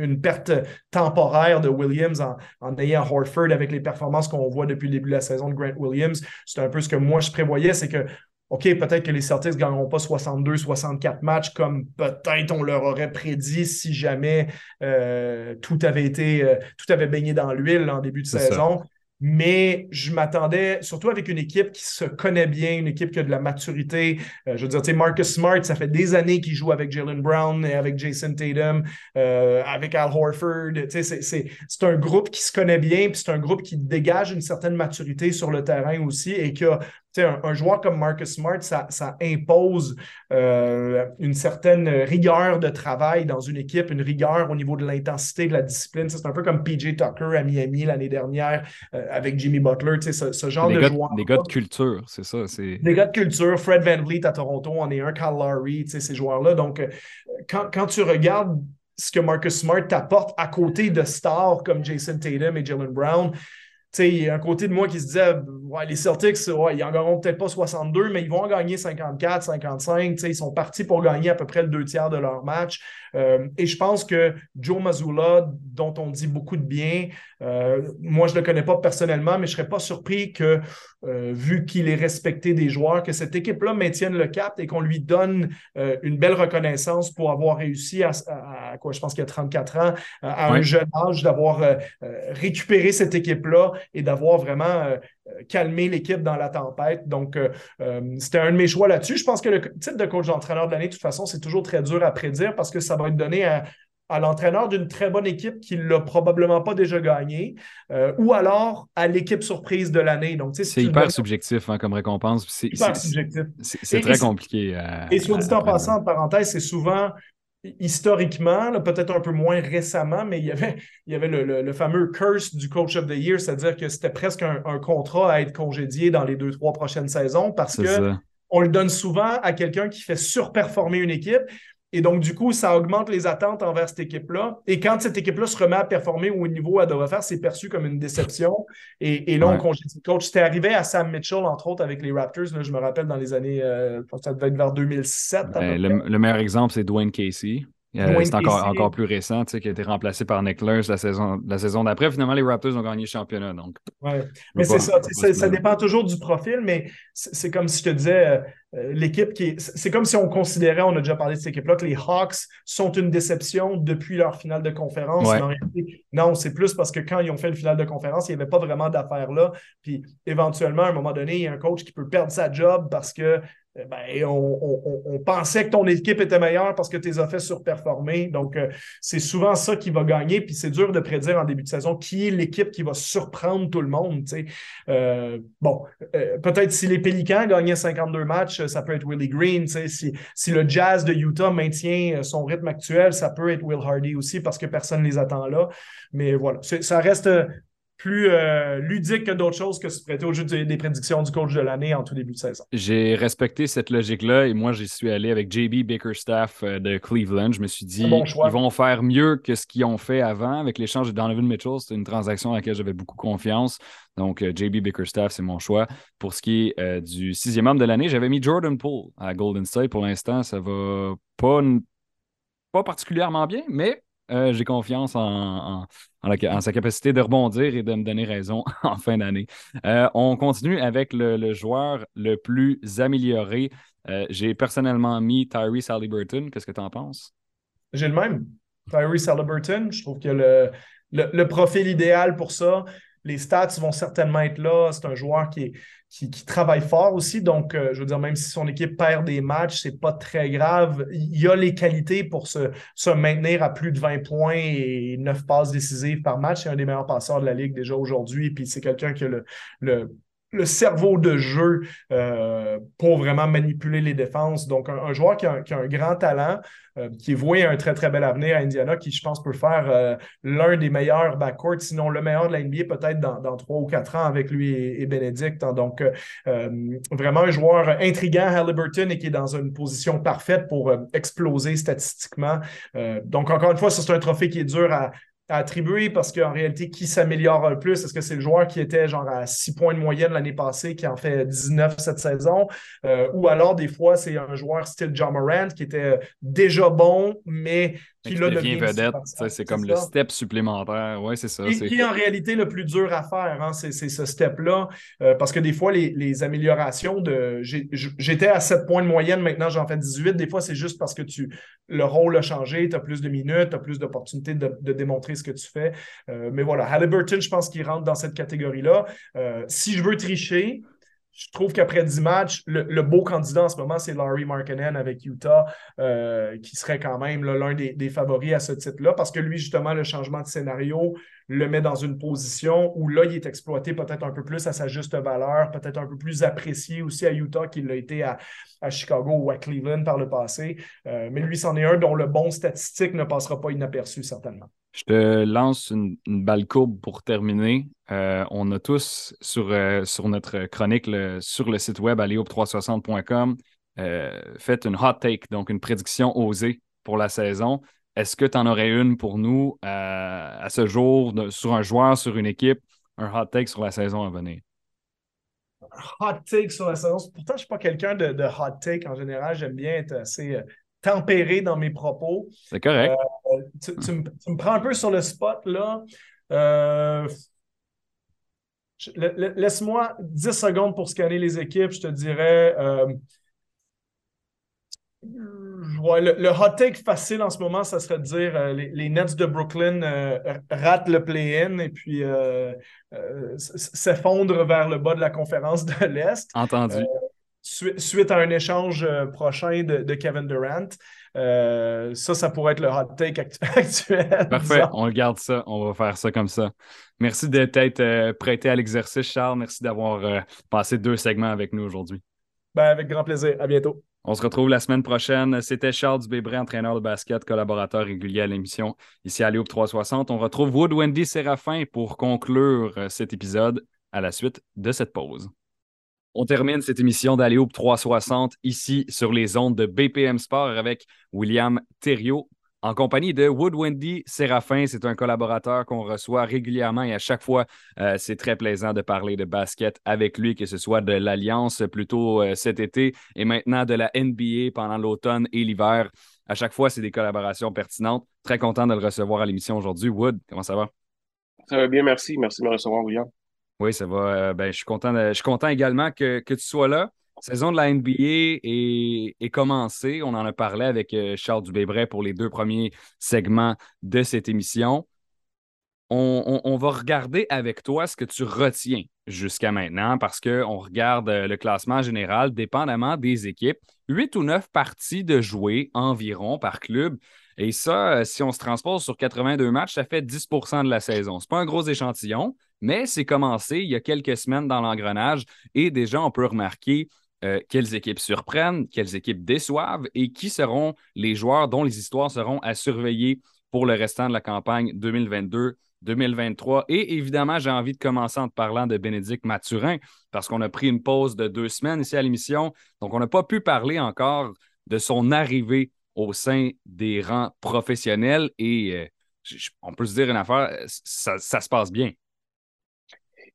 une perte temporaire de Williams en, ayant Horford avec les performances qu'on voit depuis le début de la saison de Grant Williams, c'est un peu ce que moi je prévoyais, c'est que OK, peut-être que les Celtics ne gagneront pas 62, 64 matchs comme peut-être on leur aurait prédit si jamais euh, tout avait été, euh, tout avait baigné dans l'huile en début de saison mais je m'attendais, surtout avec une équipe qui se connaît bien, une équipe qui a de la maturité. Euh, je veux dire, tu sais, Marcus Smart, ça fait des années qu'il joue avec Jalen Brown et avec Jason Tatum, euh, avec Al Horford. Tu sais, c'est un groupe qui se connaît bien, puis c'est un groupe qui dégage une certaine maturité sur le terrain aussi et qui a un, un, joueur comme Marcus Smart, ça, impose euh, une certaine rigueur de travail dans une équipe, une rigueur au niveau de l'intensité, de la discipline. C'est un peu comme PJ Tucker à Miami l'année dernière euh, avec Jimmy Butler, ce, ce genre de joueur. Des gars de culture, c'est ça. Des gars de culture. Fred Van Vliet à Toronto, on est un, Kyle Lowry, ces joueurs-là. Donc, euh, quand, quand tu regardes ce que Marcus Smart t'apporte à côté de stars comme Jason Tatum et Jalen Brown, il y a un côté de moi qui se disait ouais, les Celtics, ouais, ils en gagneront peut-être pas 62, mais ils vont en gagner 54, 55. Ils sont partis pour gagner à peu près le deux tiers de leur match. Euh, et je pense que Joe Mazzulla, dont on dit beaucoup de bien, euh, moi je ne le connais pas personnellement, mais je ne serais pas surpris que, euh, vu qu'il est respecté des joueurs, que cette équipe-là maintienne le cap et qu'on lui donne une belle reconnaissance pour avoir réussi à, quoi, je pense qu'il y a 34 ans, à un jeune âge, d'avoir récupéré cette équipe-là et d'avoir vraiment calmé l'équipe dans la tempête. Donc, c'était un de mes choix là-dessus. Je pense que le titre de coach d'entraîneur de l'année, de toute façon, c'est toujours très dur à prédire parce que ça va être donné à, l'entraîneur d'une très bonne équipe qui ne l'a probablement pas déjà gagné, euh, ou alors à l'équipe surprise de l'année. Donc, c'est hyper subjectif hein, comme récompense. C'est très compliqué. et soit dit en passant, en parenthèse, c'est souvent historiquement, peut-être un peu moins récemment, mais il y avait, il y avait le, fameux curse du Coach of the Year, c'est-à-dire que c'était presque un, contrat à être congédié dans les deux, trois prochaines saisons parce que on le donne souvent à quelqu'un qui fait surperformer une équipe. Et donc, du coup, ça augmente les attentes envers cette équipe-là. Et quand cette équipe-là se remet à performer au niveau à doit faire, c'est perçu comme une déception. Et, et là, on congédie le coach. C'était arrivé à Sam Mitchell, entre autres, avec les Raptors. Là, je me rappelle dans les années, euh, ça devait être vers 2007. Ben, le, meilleur exemple, c'est Dwayne Casey. Euh, c'est encore, encore plus récent, tu sais, qui a été remplacé par Nick Nurse la saison, la saison d'après. Finalement, les Raptors ont gagné le championnat. Donc, ouais. Mais c'est ça, ça, dépend toujours du profil, mais c'est comme si je te disais, euh, l'équipe qui C'est comme si on considérait, on a déjà parlé de cette équipe-là, que les Hawks sont une déception depuis leur finale de conférence. non, c'est plus parce que quand ils ont fait une finale de conférence, il n'y avait pas vraiment d'affaires là. Puis éventuellement, à un moment donné, il y a un coach qui peut perdre sa job parce que ben, on, pensait que ton équipe était meilleure parce que tu les as fait surperformer. Donc, euh, c'est souvent ça qui va gagner. Puis c'est dur de prédire en début de saison qui est l'équipe qui va surprendre tout le monde. Euh, bon, euh, peut-être si les Pélicans gagnaient 52 matchs, ça peut être Willie Green. Si, si le Jazz de Utah maintient son rythme actuel, ça peut être Will Hardy aussi parce que personne ne les attend là. Mais voilà, ça reste plus euh, ludique que d'autres choses que se prêter au jeu des prédictions du coach de l'année en tout début de saison. J'ai respecté cette logique-là et moi, j'y suis allé avec JB Bickerstaff euh, de Cleveland. Je me suis dit, ils vont faire mieux que ce qu'ils ont fait avant avec l'échange de Donovan Mitchell. C'est une transaction à laquelle j'avais beaucoup confiance. Donc, euh, JB Bickerstaff, c'est mon choix. Pour ce qui est du sixième homme de l'année, j'avais mis Jordan Poole à Golden State. Pour l'instant, ça va pas, pas particulièrement bien, mais euh, j'ai confiance en, sa capacité de rebondir et de me donner raison en fin d'année. Euh, on continue avec le, joueur le plus amélioré. Euh, j'ai personnellement mis Tyrese Halliburton. Qu'est-ce que tu en penses? J'ai le même. Tyrese Halliburton, je trouve que le, profil idéal pour ça. Les stats vont certainement être là. C'est un joueur qui est, qui, travaille fort aussi. Donc, euh, je veux dire, même si son équipe perd des matchs, c'est pas très grave. Il a les qualités pour se, maintenir à plus de 20 points et 9 passes décisives par match. C'est un des meilleurs passeurs de la Ligue déjà aujourd'hui. Puis c'est quelqu'un qui a le le cerveau de jeu euh, pour vraiment manipuler les défenses. Donc, un, joueur qui a, un grand talent, euh, qui est voué un très, très bel avenir à Indiana, qui, je pense, peut faire euh, l'un des meilleurs backcourts, sinon le meilleur de la NBA, peut-être dans, trois ou quatre ans avec lui et, Bénédicte. Hein. Donc, vraiment un joueur intriguant, Halliburton, et qui est dans une position parfaite pour exploser statistiquement. donc, encore une fois, c'est un trophée qui est dur à, attribuer parce qu'en réalité, qui s'améliore le plus? Est-ce que c'est le joueur qui était genre à 6 points de moyenne l'année passée qui en fait 19 cette saison? Euh, ou alors, des fois, c'est un joueur style John Morant qui était déjà bon, mais qui devient vedette. C'est comme le step supplémentaire. Oui, c'est ça. Et qui est en réalité le plus dur à faire, hein, c'est ce step-là. Euh, parce que des fois, les, améliorations de. J'étais à 7 points de moyenne, maintenant j'en fais 18. Des fois, c'est juste parce que tu le rôle a changé, tu as plus de minutes, tu as plus d'opportunités de, démontrer ce que tu fais. Euh, mais voilà, Halliburton, je pense qu'il rentre dans cette catégorie-là. Euh, si je veux tricher, je trouve qu'après 10 matchs, le, beau candidat en ce moment, c'est Larry Markkinen avec Utah, euh, qui serait quand même l'un des, favoris à ce titre-là, parce que lui, justement, le changement de scénario le met dans une position où là, il est exploité peut-être un peu plus à sa juste valeur, peut-être un peu plus apprécié aussi à Utah qu'il l'a été à, Chicago ou à Cleveland par le passé. Euh, mais lui, c'en est un dont le bon statistique ne passera pas inaperçu, certainement. Je te lance une, balle courbe pour terminer. Euh, on a tous sur, euh, notre chronique sur le site web alleop360.com fait une hot take, donc une prédiction osée pour la saison. Est-ce que tu en aurais une pour nous à ce jour sur un joueur, sur une équipe, un hot take sur la saison à venir? hot take sur la saison. Pourtant, je ne suis pas quelqu'un de, hot take en général. J'aime bien être assez euh, tempéré dans mes propos. C'est correct. Euh, tu, me, prends un peu sur le spot, là. Euh, laisse-moi 10 secondes pour scanner les équipes. Je te dirais le, hot take facile en ce moment, ça serait de dire euh, les, Nets de Brooklyn euh, ratent le play-in et puis euh, s'effondrent vers le bas de la conférence de l'Est. Entendu. suite à un échange prochain de, Kevin Durant. ça, ça pourrait être le hot take actuel. Parfait, on garde ça. On va faire ça comme ça. Merci d'être prêté à l'exercice, Charles. Merci d'avoir passé deux segments avec nous aujourd'hui. Ben, avec grand plaisir. À bientôt. On se retrouve la semaine prochaine. C'était Charles Dubébré, entraîneur de basket, collaborateur régulier à l'émission ici à Léope 360. On retrouve Wood Wendy Séraphin pour conclure euh, cet épisode à la suite de cette pause. On termine cette émission d'Aléope 360 ici sur les ondes de BPM Sport avec William Thériault, en compagnie de Wood Wendy Séraphin. C'est un collaborateur qu'on reçoit régulièrement et à chaque fois, euh, c'est très plaisant de parler de basket avec lui, que ce soit de l'Alliance plutôt euh, cet été et maintenant de la NBA pendant l'automne et l'hiver. À chaque fois, c'est des collaborations pertinentes. Très content de le recevoir à l'émission aujourd'hui. Wood, comment ça va? Ça va bien, merci. Merci de me recevoir, William. Oui, ça va. Euh, ben, je, suis content je suis content également que, que tu sois là saison de la NBA est, commencée. On en a parlé avec euh, Charles Dubébret pour les deux premiers segments de cette émission. On, va regarder avec toi ce que tu retiens jusqu'à maintenant parce qu'on regarde euh, le classement général dépendamment des équipes. Huit ou neuf parties de jouer environ par club. Et ça, euh, si on se transpose sur 82 matchs, ça fait 10% de la saison. Ce n'est pas un gros échantillon, mais c'est commencé il y a quelques semaines dans l'engrenage et déjà on peut remarquer euh, quelles équipes surprennent, quelles équipes déçoivent et qui seront les joueurs dont les histoires seront à surveiller pour le restant de la campagne 2022-2023. Et évidemment, j'ai envie de commencer en te parlant de Bénédicte Mathurin parce qu'on a pris une pause de deux semaines ici à l'émission. Donc, on n'a pas pu parler encore de son arrivée au sein des rangs professionnels et euh, on peut se dire une affaire, ça se passe bien.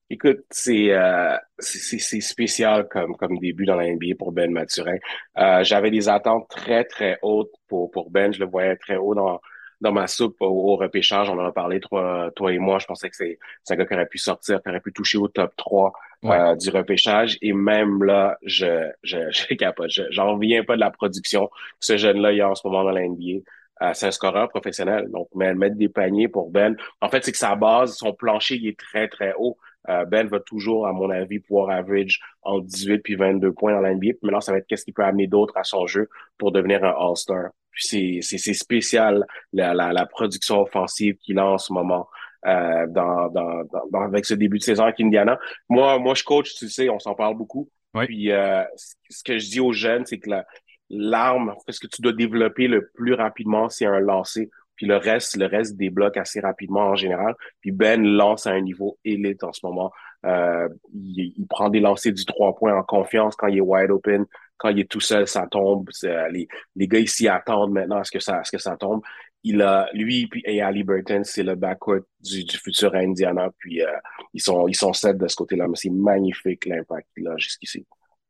Écoute, c'est euh, c'est spécial comme comme début dans la NBA pour Ben Maturin. Euh, J'avais des attentes très très hautes pour pour Ben. Je le voyais très haut dans dans ma soupe au, repêchage. On en a parlé toi toi et moi. Je pensais que c'est un gars qui aurait pu sortir, qui aurait pu toucher au top 3 euh, du repêchage. Et même là, je je je capote. J'en reviens pas de la production que ce jeune-là il y a en ce moment dans la NBA. Euh, c'est un scoreur professionnel. Donc, mettre des paniers pour Ben. En fait, c'est que sa base, son plancher, il est très, très haut. Euh, ben va toujours, à mon avis, pouvoir average entre 18 puis 22 points dans l'NBA. Puis maintenant, ça va être qu'est-ce qu'il peut amener d'autre à son jeu pour devenir un All-Star. Puis c'est spécial la, la, la, production offensive qu'il a en ce moment. Euh, dans, dans, dans, avec ce début de saison avec Indiana. Moi, moi, je coach, tu sais, on s'en parle beaucoup. Puis euh, ce que je dis aux jeunes, c'est que l'arme, ce que tu dois développer le plus rapidement, c'est un lancer puis le reste, le reste débloque assez rapidement en général. Puis Ben lance à un niveau élite en ce moment. Euh, il, prend des lancers du trois points en confiance quand il est wide open. Quand il est tout seul, ça tombe. Euh, les, les gars ici attendent maintenant à ce que ça, ce que ça tombe. Il a, lui et Ali Burton, c'est le backcourt du, du futur Indiana. Puis euh, ils sont, ils sont sept de ce côté-là. Mais c'est magnifique l'impact qu'il a jusqu'ici.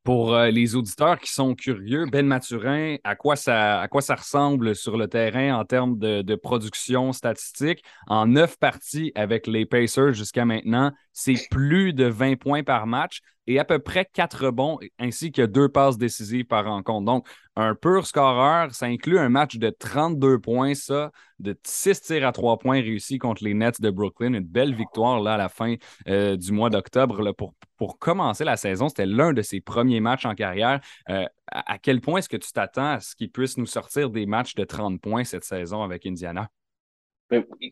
Pour euh, les auditeurs qui sont curieux, Ben Maturin, à quoi ça, ressemble sur le terrain en termes de, de production statistique? En neuf parties avec les Pacers jusqu'à maintenant, c'est plus de 20 points par match et à peu près quatre bons ainsi que deux passes décisives par rencontre. Donc, un pur scoreur, ça inclut un match de 32 points, ça, de 6 tirs à 3 points réussis contre les Nets de Brooklyn. Une belle victoire là, à la fin euh, du mois d'octobre pour, pour commencer la saison. C'était l'un de ses premiers matchs en carrière. Euh, à, quel point est-ce que tu t'attends à ce qu'il puisse nous sortir des matchs de 30 points cette saison avec Indiana?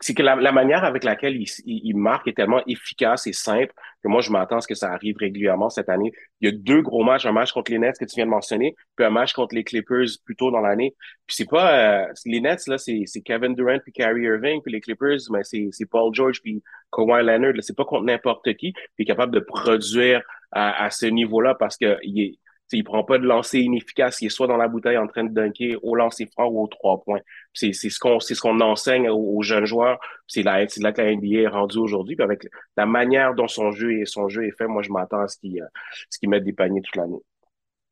C'est que la, manière avec laquelle il, il, marque est tellement efficace et simple que moi, je m'attends à ce que ça arrive régulièrement cette année. Il y a deux gros matchs, un match contre les Nets que tu viens de mentionner, puis un match contre les Clippers plus tôt dans l'année. Puis c'est pas euh, les Nets, là, c'est Kevin Durant puis Kyrie Irving, puis les Clippers, mais c'est Paul George puis Kawhi Leonard. C'est pas contre n'importe qui, qui est capable de produire à, à ce niveau-là parce que il est il prend pas de lancer inefficace. Il est soit dans la bouteille en train de dunker au lancer franc ou aux trois points. C'est ce qu'on c'est ce qu'on enseigne aux, jeunes joueurs. C'est là, là que la NBA est rendue aujourd'hui. Avec la manière dont son jeu son jeu est fait, moi je m'attends à ce qu'il euh, ce qu'il mette des paniers toute l'année.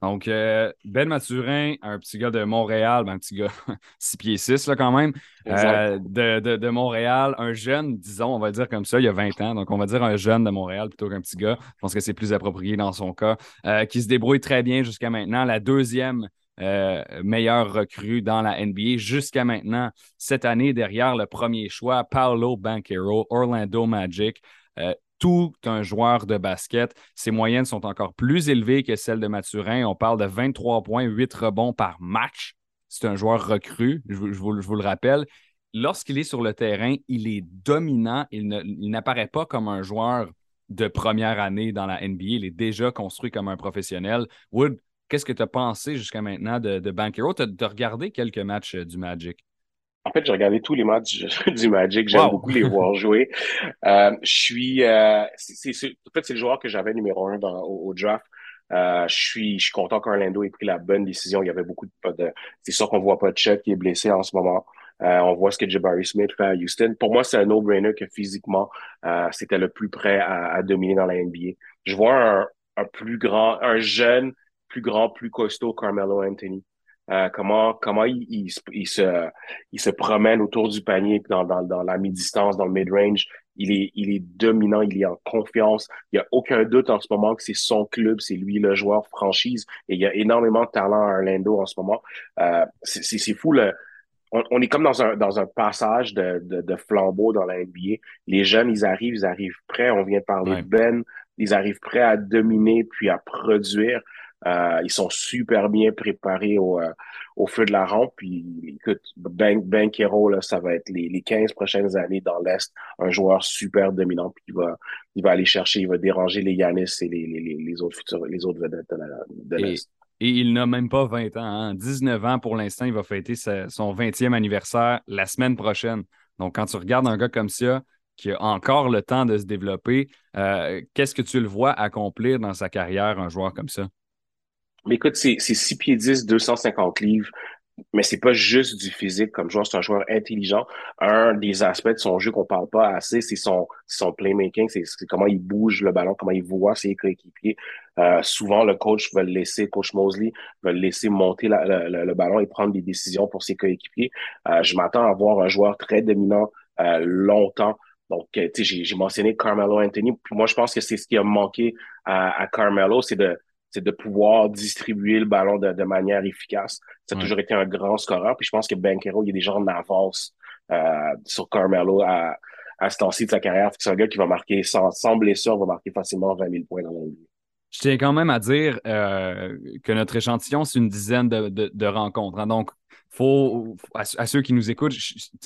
Donc, euh, Ben Mathurin, un petit gars de Montréal, ben, un petit gars 6 pieds 6 là, quand même, euh, de, de, de, Montréal, un jeune, disons, on va dire comme ça, il y a 20 ans, donc on va dire un jeune de Montréal plutôt qu'un petit gars. Je pense que c'est plus approprié dans son cas, euh, qui se débrouille très bien jusqu'à maintenant. La deuxième meilleure recrue dans la NBA jusqu'à maintenant, cette année, derrière le premier choix, Paolo Banquero, Orlando Magic tout un joueur de basket. Ses moyennes sont encore plus élevées que celles de Mathurin. On parle de 23 points, 8 rebonds par match. C'est un joueur recru, je vous, le rappelle. Lorsqu'il est sur le terrain, il est dominant. Il n'apparaît pas comme un joueur de première année dans la NBA. Il est déjà construit comme un professionnel. Wood, qu'est-ce que tu as pensé jusqu'à maintenant de, de Bankero? Tu as regardé quelques matchs euh, du Magic? En fait, j'ai regardé tous les matchs du Magic. J'aime beaucoup les voir jouer. Euh, je suis, euh, c'est, en fait, c'est le joueur que j'avais numéro un dans, au, draft. Euh, je suis, je suis content qu'Orlando ait pris la bonne décision. Il y avait beaucoup de, de c'est sûr qu'on voit pas de Chet qui est blessé en ce moment. Euh, on voit ce que Jabari Smith fait à Houston. Pour moi, c'est un no-brainer que physiquement, euh, c'était le plus prêt à, à, dominer dans la NBA. Je vois un, un plus grand, un jeune, plus grand, plus costaud Carmelo Anthony. Euh, comment comment il, il, se il se promène autour du panier dans, dans, dans la mi-distance, dans le mid-range. Il est, il est dominant, il est en confiance. Il n'y a aucun doute en ce moment que c'est son club, c'est lui le joueur franchise. Et il y a énormément de talent à Orlando en ce moment. Euh, c'est fou. Le, on, on, est comme dans un, dans un passage de, de, de, flambeau dans la NBA. Les jeunes, ils arrivent, ils arrivent prêts. On vient de parler de Ben. Ils arrivent prêts à dominer puis à produire. Euh, ils sont super bien préparés au, euh, au feu de la rampe. Puis, écoute, Ben, ben là, ça va être les, les 15 prochaines années dans l'Est, un joueur super dominant. Puis il va, il va aller chercher, il va déranger les Yanis et les, les, les autres futurs, les autres vedettes de l'Est. Et il n'a même pas 20 ans. Hein? 19 ans pour l'instant. Il va fêter son 20e anniversaire la semaine prochaine. Donc, quand tu regardes un gars comme ça, qui a encore le temps de se développer, euh, qu'est-ce que tu le vois accomplir dans sa carrière, un joueur comme ça? Mais écoute, c'est 6 pieds 10, 250 livres, mais c'est pas juste du physique comme joueur, c'est un joueur intelligent. Un des aspects de son jeu qu'on parle pas assez, c'est son, son playmaking, c'est comment il bouge le ballon, comment il voit ses coéquipiers. Euh, souvent, le coach va le laisser, coach Mosley va le laisser monter le, ballon et prendre des décisions pour ses coéquipiers. Euh, je m'attends à voir un joueur très dominant euh, longtemps. Donc, tu sais, j'ai mentionné Carmelo Anthony. Puis moi, je pense que c'est ce qui a manqué à, à Carmelo, c'est de c'est de pouvoir distribuer le ballon de, de manière efficace. Ça a toujours été un grand scoreur. Puis je pense que Bankero, il est déjà en avance euh, sur Carmelo à, à ce temps-ci de sa carrière. C'est un gars qui va marquer, sans, sans blessure, va marquer facilement 20 000 points dans la vie. Je tiens quand même à dire euh, que notre échantillon, c'est une dizaine de, de, de rencontres. Hein. Donc, faut, à, ceux qui nous écoutent,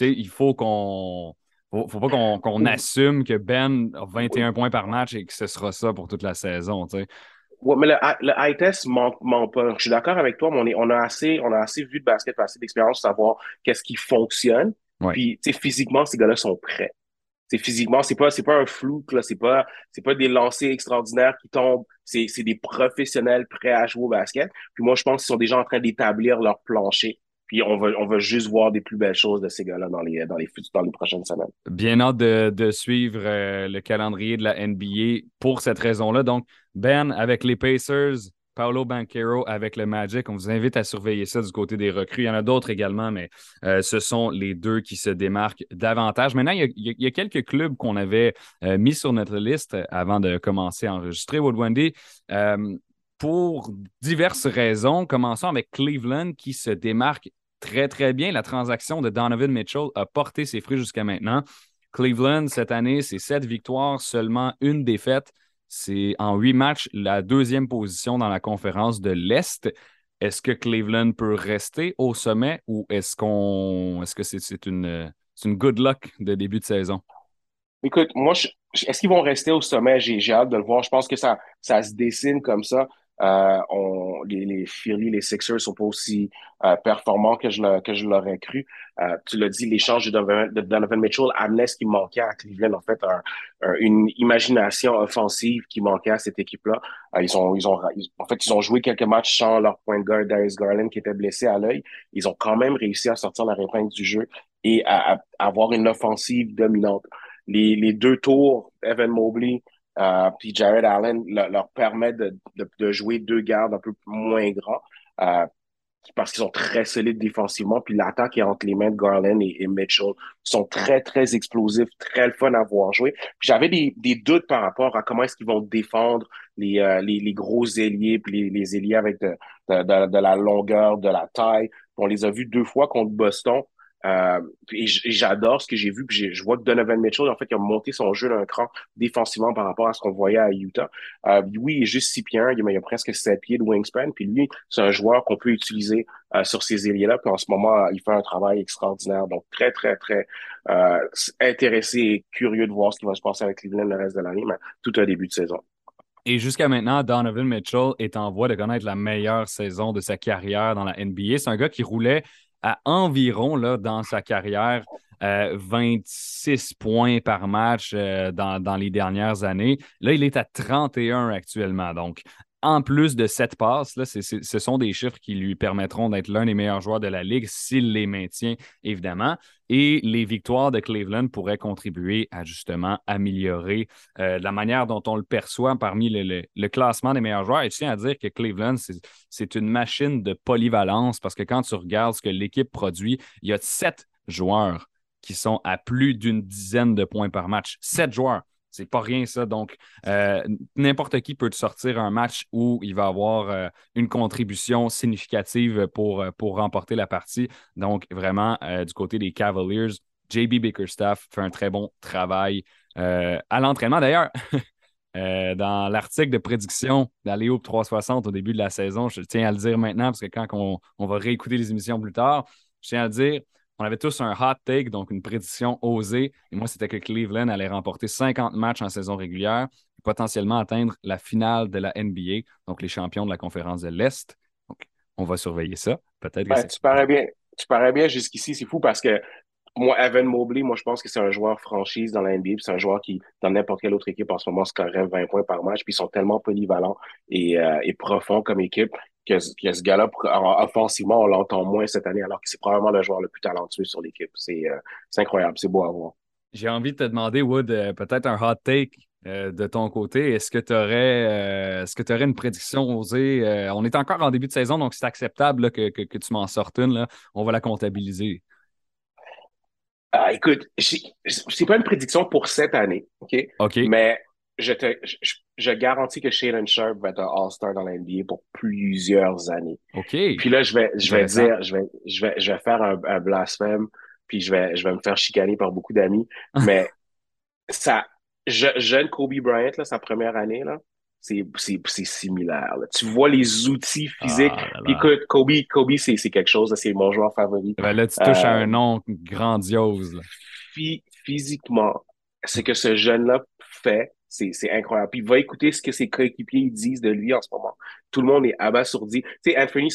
il faut qu'on faut, faut pas qu'on assume que Ben a 21 points par match et que ce sera ça pour toute la saison. sais. Ouais, mais le, le high test manque, manque pas. Je suis d'accord avec toi, mais on, est, on, a assez, on a assez vu de basket, assez d'expérience pour savoir qu'est-ce qui fonctionne. Puis, tu sais, physiquement, ces gars-là sont prêts. C'est physiquement, c'est pas, c'est pas un flou, là. C'est pas, c'est pas des lancers extraordinaires qui tombent. C'est, c'est des professionnels prêts à jouer au basket. Puis moi, je pense qu'ils sont déjà en train d'établir leur plancher puis on va, on va juste voir des plus belles choses de ces gars-là dans les, dans les, dans les prochaines semaines. Bien hâte de, suivre euh, le calendrier de la NBA pour cette raison-là. Donc, Ben avec les Pacers, Paolo Banquero avec le Magic. On vous invite à surveiller ça du côté des recrues. Il y en a d'autres également, mais euh, ce sont les deux qui se démarquent davantage. Maintenant, il y a, quelques clubs qu'on avait euh, mis sur notre liste avant de commencer à enregistrer. Wood Wendy, pour diverses raisons. Commençons avec Cleveland qui se démarque très, très bien. La transaction de Donovan Mitchell a porté ses fruits jusqu'à maintenant. Cleveland, cette année, c'est sept victoires, seulement une défaite. C'est en huit matchs la deuxième position dans la conférence de l'Est. Est-ce que Cleveland peut rester au sommet ou est-ce qu'on est-ce que c'est une, une good luck de début de saison? Écoute, moi, est-ce qu'ils vont rester au sommet? J'ai hâte de le voir. Je pense que ça, ça se dessine comme ça. Euh, on, les, les les Sixers sont pas aussi euh, performants que je, que je l'aurais cru. Euh, tu l'as dit, l'échange de Donovan, de Donovan Mitchell amenait ce qui manquait à Cleveland, en fait, une imagination offensive qui manquait à cette équipe-là. Euh, ils ont, ils ont, en fait, ils ont joué quelques matchs sans leur point de guard Darius Garland qui était blessé à l'œil. Ils ont quand même réussi à sortir la épingle du jeu et à, à avoir une offensive dominante. Les, les deux tours, Evan Mobley, euh, puis Jared Allen leur permet de, de, de, jouer deux gardes un peu moins grands euh, parce qu'ils sont très solides défensivement. Puis l'attaque est entre les mains de Garland et, Mitchell. Ils sont très, très explosifs, très fun à voir jouer. J'avais des, des, doutes par rapport à comment est-ce qu'ils vont défendre les, euh, les, les, gros ailiers, puis les, les ailiers avec de, de, de, la longueur, de la taille. On les a vus deux fois contre Boston. Euh, et j'adore ce que j'ai vu. Je vois que Donovan Mitchell, en fait, a monté son jeu d'un cran défensivement par rapport à ce qu'on voyait à Utah. Euh, oui, il est juste six pieds il, a presque sept pieds de wingspan. Puis lui, c'est un joueur qu'on peut utiliser euh, sur ces ailiers-là. Puis en ce moment, il fait un travail extraordinaire. Donc, très, très, très euh, intéressé et curieux de voir ce qui va se passer avec Cleveland le reste de l'année, mais tout un début de saison. Et jusqu'à maintenant, Donovan Mitchell est en voie de connaître la meilleure saison de sa carrière dans la NBA. C'est un gars qui roulait à environ là, dans sa carrière 26 euh, points par match euh, dans, dans, les dernières années. Là, il est à 31 actuellement. Donc, en plus de cette passes, là, ce sont des chiffres qui lui permettront d'être l'un des meilleurs joueurs de la Ligue s'il les maintient, évidemment. Et les victoires de Cleveland pourraient contribuer à justement améliorer euh, la manière dont on le perçoit parmi le, classement des meilleurs joueurs. Et je tiens à dire que Cleveland, c'est une machine de polyvalence parce que quand tu regardes ce que l'équipe produit, il y a sept joueurs qui sont à plus d'une dizaine de points par match. Sept joueurs. C'est pas rien, ça. Donc, euh, n'importe qui peut te sortir un match où il va avoir euh, une contribution significative pour, euh, pour remporter la partie. Donc, vraiment, du côté des Cavaliers, JB Bickerstaff fait un très bon travail à l'entraînement. D'ailleurs, dans l'article de prédiction d'Aléo 360 au début de la saison, je tiens à le dire maintenant parce que quand on, on va réécouter les émissions plus tard, je tiens à le dire, on avait tous un hot take, donc une prédiction osée. Et moi, c'était que Cleveland allait remporter 50 matchs en saison régulière et potentiellement atteindre la finale de la NBA, donc les champions de la conférence de l'Est. Donc, on va surveiller ça. Peut-être que tu parais bien. Tu parais bien jusqu'ici, c'est fou parce que moi, Evan Mobley, moi, je pense que c'est un joueur franchise dans la NBA, c'est un joueur qui, dans n'importe quelle autre équipe en ce moment, scorerait 20 points par match, puis ils sont tellement polyvalents et, euh, et profonds comme équipe que, ce gars-là, offensivement, on l'entend moins cette année, alors que c'est probablement le joueur le plus talentueux sur l'équipe. C'est euh, incroyable, c'est beau à voir. J'ai envie de te demander, Wood, euh, peut-être un hot take euh, de ton côté. Est-ce que tu aurais, est-ce que aurais une prédiction osée? on est encore en début de saison, donc c'est acceptable que, que, tu m'en sortes une. Là. On va la comptabiliser. Ah, écoute, c'est pas une prédiction pour cette année, OK? OK. Mais je, te, je, garantis que Shaden Sharp va être un All-Star dans la NBA pour plusieurs années. OK. Puis là, je vais, je vais dire, je vais, je vais, je vais faire un, un blasphème, puis je vais, je vais me faire chicaner par beaucoup d'amis. mais ça, je, jeune Kobe Bryant, là, sa première année, là, c'est, c'est, c'est similaire. Tu vois les outils physiques. Ah écoute, Kobe, Kobe c'est, c'est quelque chose, c'est mon joueur favori. Ben là, tu touches à un euh, nom grandiose. physiquement, c'est que ce jeune-là fait, c'est incroyable. Puis il va écouter ce que ses coéquipiers disent de lui en ce moment. Tout le monde est abasourdi. Tu sais, Anthony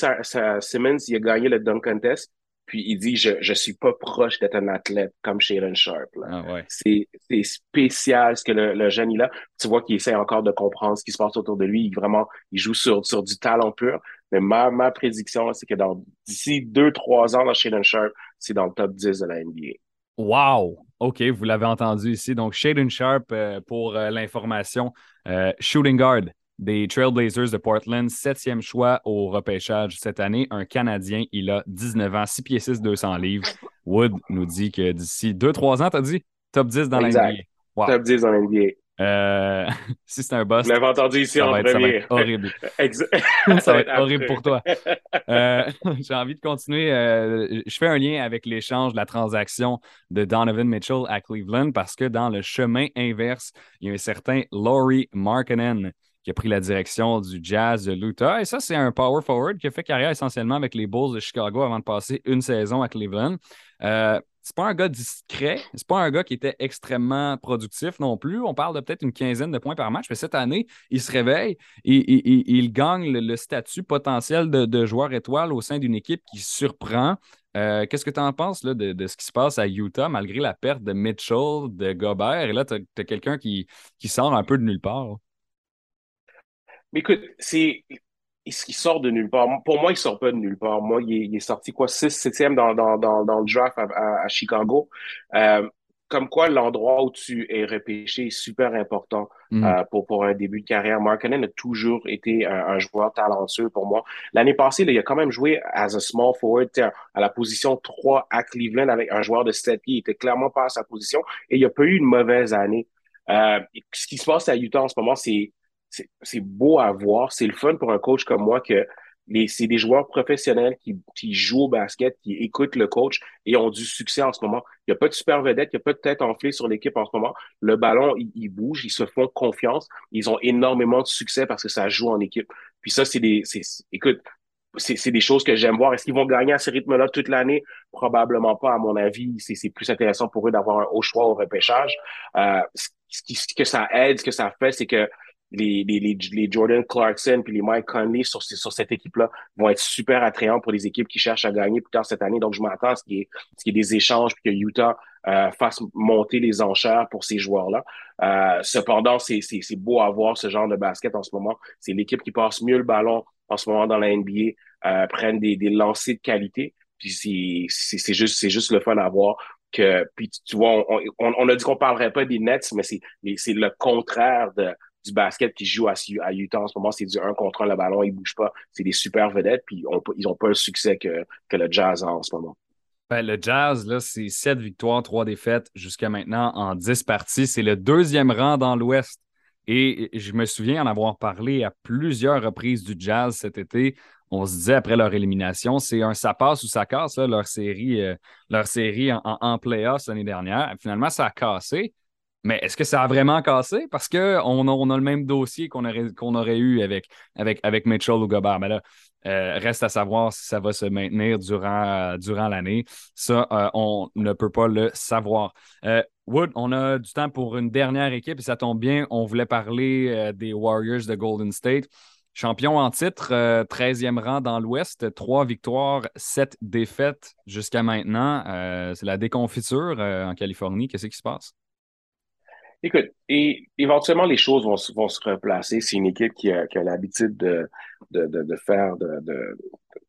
Simmons, il a gagné le dunk contest. Puis il dit, je je suis pas proche d'être un athlète comme Shaden Sharp. Ah ouais. C'est spécial ce que le, le jeune il a. Tu vois qu'il essaie encore de comprendre ce qui se passe autour de lui. Il, vraiment, il joue sur, sur du talent pur. Mais ma, ma prédiction, c'est que dans d'ici deux, trois ans, dans Shaden Sharp, c'est dans le top 10 de la NBA. Wow! OK, vous l'avez entendu ici. Donc, Shaden Sharp, euh, pour euh, l'information, euh, shooting guard des Trailblazers de Portland, septième choix au repêchage cette année. Un Canadien, il a 19 ans, 6 pieds 6, 200 livres. Wood nous dit que d'ici 2-3 ans, tu as dit top 10 dans l'NBA. Wow. Top 10 dans l'NBA. Euh, si c'est un boss. Vous l'avez entendu ici en premier. Ça va être horrible. ça va être horrible pour toi. Euh, j'ai envie de continuer. Euh, je fais un lien avec l'échange, la transaction de Donovan Mitchell à Cleveland parce que dans le chemin inverse, il y a un certain Laurie Markkinen qui a pris la direction du Jazz de l'Utah. Et ça, c'est un power forward qui a fait carrière essentiellement avec les Bulls de Chicago avant de passer une saison à Cleveland. Euh, c'est pas un gars discret, c'est pas un gars qui était extrêmement productif non plus. On parle de peut-être une quinzaine de points par match, mais cette année, il se réveille et, il gagne le, statut potentiel de, joueur étoile au sein d'une équipe qui surprend. Euh, qu'est-ce que tu en penses là, de, ce qui se passe à Utah malgré la perte de Mitchell, de Gobert? Et là, tu as, quelqu'un qui, qui sort un peu de nulle part. Mais écoute, c'est il, sort de nulle part. Pour moi, il sort pas de nulle part. Moi, il est, sorti quoi, 6, 7e dans, dans, dans, dans le draft à, à, Chicago. Euh, comme quoi, l'endroit où tu es repêché est super important mm. euh, pour, pour un début de carrière. Markkanen a toujours été un, joueur talentueux pour moi. L'année passée, il a quand même joué as a small forward à la position 3 à Cleveland avec un joueur de 7 pieds. Il était clairement pas à sa position et il a pas eu une mauvaise année. Euh, ce qui se passe à Utah en ce moment, c'est c'est beau à voir. C'est le fun pour un coach comme moi que c'est des joueurs professionnels qui, qui, jouent au basket, qui écoutent le coach et ont du succès en ce moment. Il n'y a pas de super vedette, il n'y a pas de tête enflée sur l'équipe en ce moment. Le ballon, il, bouge, ils se font confiance. Ils ont énormément de succès parce que ça joue en équipe. Puis ça, c'est des, écoute, c'est des choses que j'aime voir. Est-ce qu'ils vont gagner à ce rythme-là toute l'année? Probablement pas, à mon avis. C'est plus intéressant pour eux d'avoir un haut choix au repêchage. Euh, ce, qui, ce que ça aide, ce que ça fait, c'est que les, les, les, Jordan Clarkson puis les Mike Conley sur, sur cette équipe-là vont être super attrayants pour les équipes qui cherchent à gagner plus tard cette année. Donc, je m'attends à ce qu'il y, ait des échanges puis que Utah euh, fasse monter les enchères pour ces joueurs-là. Euh, cependant, c'est beau à voir ce genre de basket en ce moment. C'est l'équipe qui passe mieux le ballon en ce moment dans la NBA, euh, prennent des, des lancers de qualité. Puis c'est juste, c'est juste le fun à voir que, puis tu vois, on, on, on a dit qu'on parlerait pas des Nets, mais c'est le contraire de, du basket qui joue à, à Utah en ce moment, c'est du 1 contre 1, le ballon, il bouge pas. C'est des super vedettes, puis ils n'ont pas le succès que, le Jazz a en ce moment. Ben, le Jazz, c'est 7 victoires, 3 défaites jusqu'à maintenant en 10 parties. C'est le deuxième rang dans l'Ouest. Et je me souviens en avoir parlé à plusieurs reprises du Jazz cet été. On se disait après leur élimination, c'est un ça passe ou ça casse, leur série, euh, leur série en playoffs l'année dernière. Finalement, ça a cassé. Mais est-ce que ça a vraiment cassé? Parce qu'on a, on a le même dossier qu'on aurait, aurait eu avec, avec, avec Mitchell ou Gobert. Mais là, euh, reste à savoir si ça va se maintenir durant, durant l'année. Ça, euh, on ne peut pas le savoir. Euh, Wood, on a du temps pour une dernière équipe et ça tombe bien. On voulait parler des Warriors de Golden State. Champion en titre, 13e rang dans l'Ouest, trois victoires, sept défaites jusqu'à maintenant. c'est la déconfiture en Californie. Qu'est-ce qui se passe? Écoute, et éventuellement les choses vont, vont se replacer. C'est une équipe qui a, qui a l'habitude de, de, de, faire, de, de,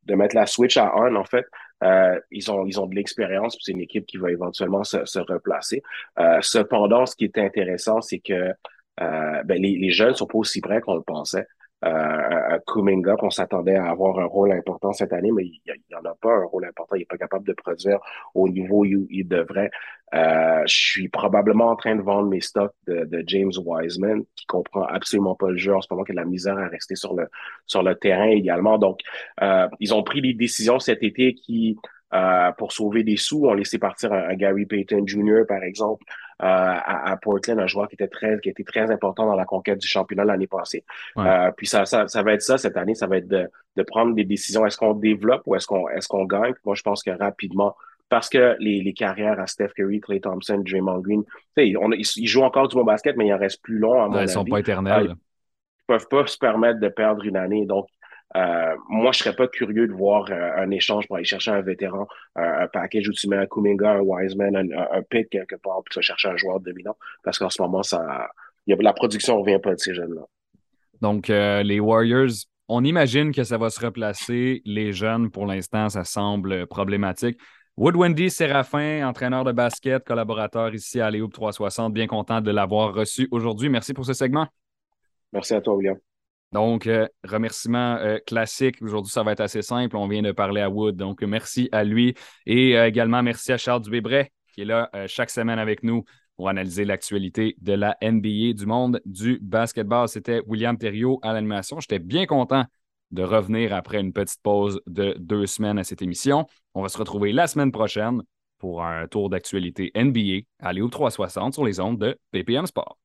de mettre la switch à on, en fait. Euh, ils ont ils ont de l'expérience, c'est une équipe qui va éventuellement se, se replacer. Euh, cependant, ce qui est intéressant, c'est que euh, ben, les, les jeunes sont pas aussi prêts qu'on le pensait euh, Kuminga, qu'on s'attendait à avoir un rôle important cette année, mais il n'y en a pas un rôle important. Il n'est pas capable de produire au niveau où il devrait. Euh, je suis probablement en train de vendre mes stocks de, James Wiseman, qui comprend absolument pas le jeu en ce moment, qui a de la misère à rester sur le sur le terrain également. Donc, euh, ils ont pris des décisions cet été qui euh, pour sauver des sous, on laissé partir un, Gary Payton Jr., par exemple, euh, à, Portland, un joueur qui était très, qui était très important dans la conquête du championnat l'année passée. Euh, puis ça, ça, ça va être ça cette année, ça va être de, de prendre des décisions. Est-ce qu'on développe ou est-ce qu'on est-ce qu'on gagne? Moi, je pense que rapidement, parce que les, les carrières à Steph Curry, Clay Thompson, Draymond Green, on, ils, ils, jouent encore du bon basket, mais il en reste plus long à mon Ils sont pas éternels. ils peuvent pas se permettre de perdre une année. Donc, euh, moi, je serais pas curieux de voir euh, un échange pour aller chercher un vétéran, un package où tu mets un Kuminga, un Wiseman, un, un, pick quelque part, puis tu vas chercher un joueur dominant. Parce qu'en ce moment, ça, y a, la production ne revient pas de ces jeunes-là. Donc, euh, les Warriors, on imagine que ça va se replacer. Les jeunes, pour l'instant, ça semble problématique. Wood Wendy Séraphin, entraîneur de basket, collaborateur ici à Léoub 360, bien content de l'avoir reçu aujourd'hui. Merci pour ce segment. Merci à toi, William. Donc, euh, remerciement euh, classique. Aujourd'hui, ça va être assez simple. On vient de parler à Wood. Donc, merci à lui. Et euh, également, merci à Charles Dubébret, qui est là chaque semaine avec nous pour analyser l'actualité de la NBA, du monde du basketball. C'était William Thériault à l'animation. J'étais bien content de revenir après une petite pause de deux semaines à cette émission. On va se retrouver la semaine prochaine pour un tour d'actualité NBA à Léo 360 sur les ondes de PPM Sport.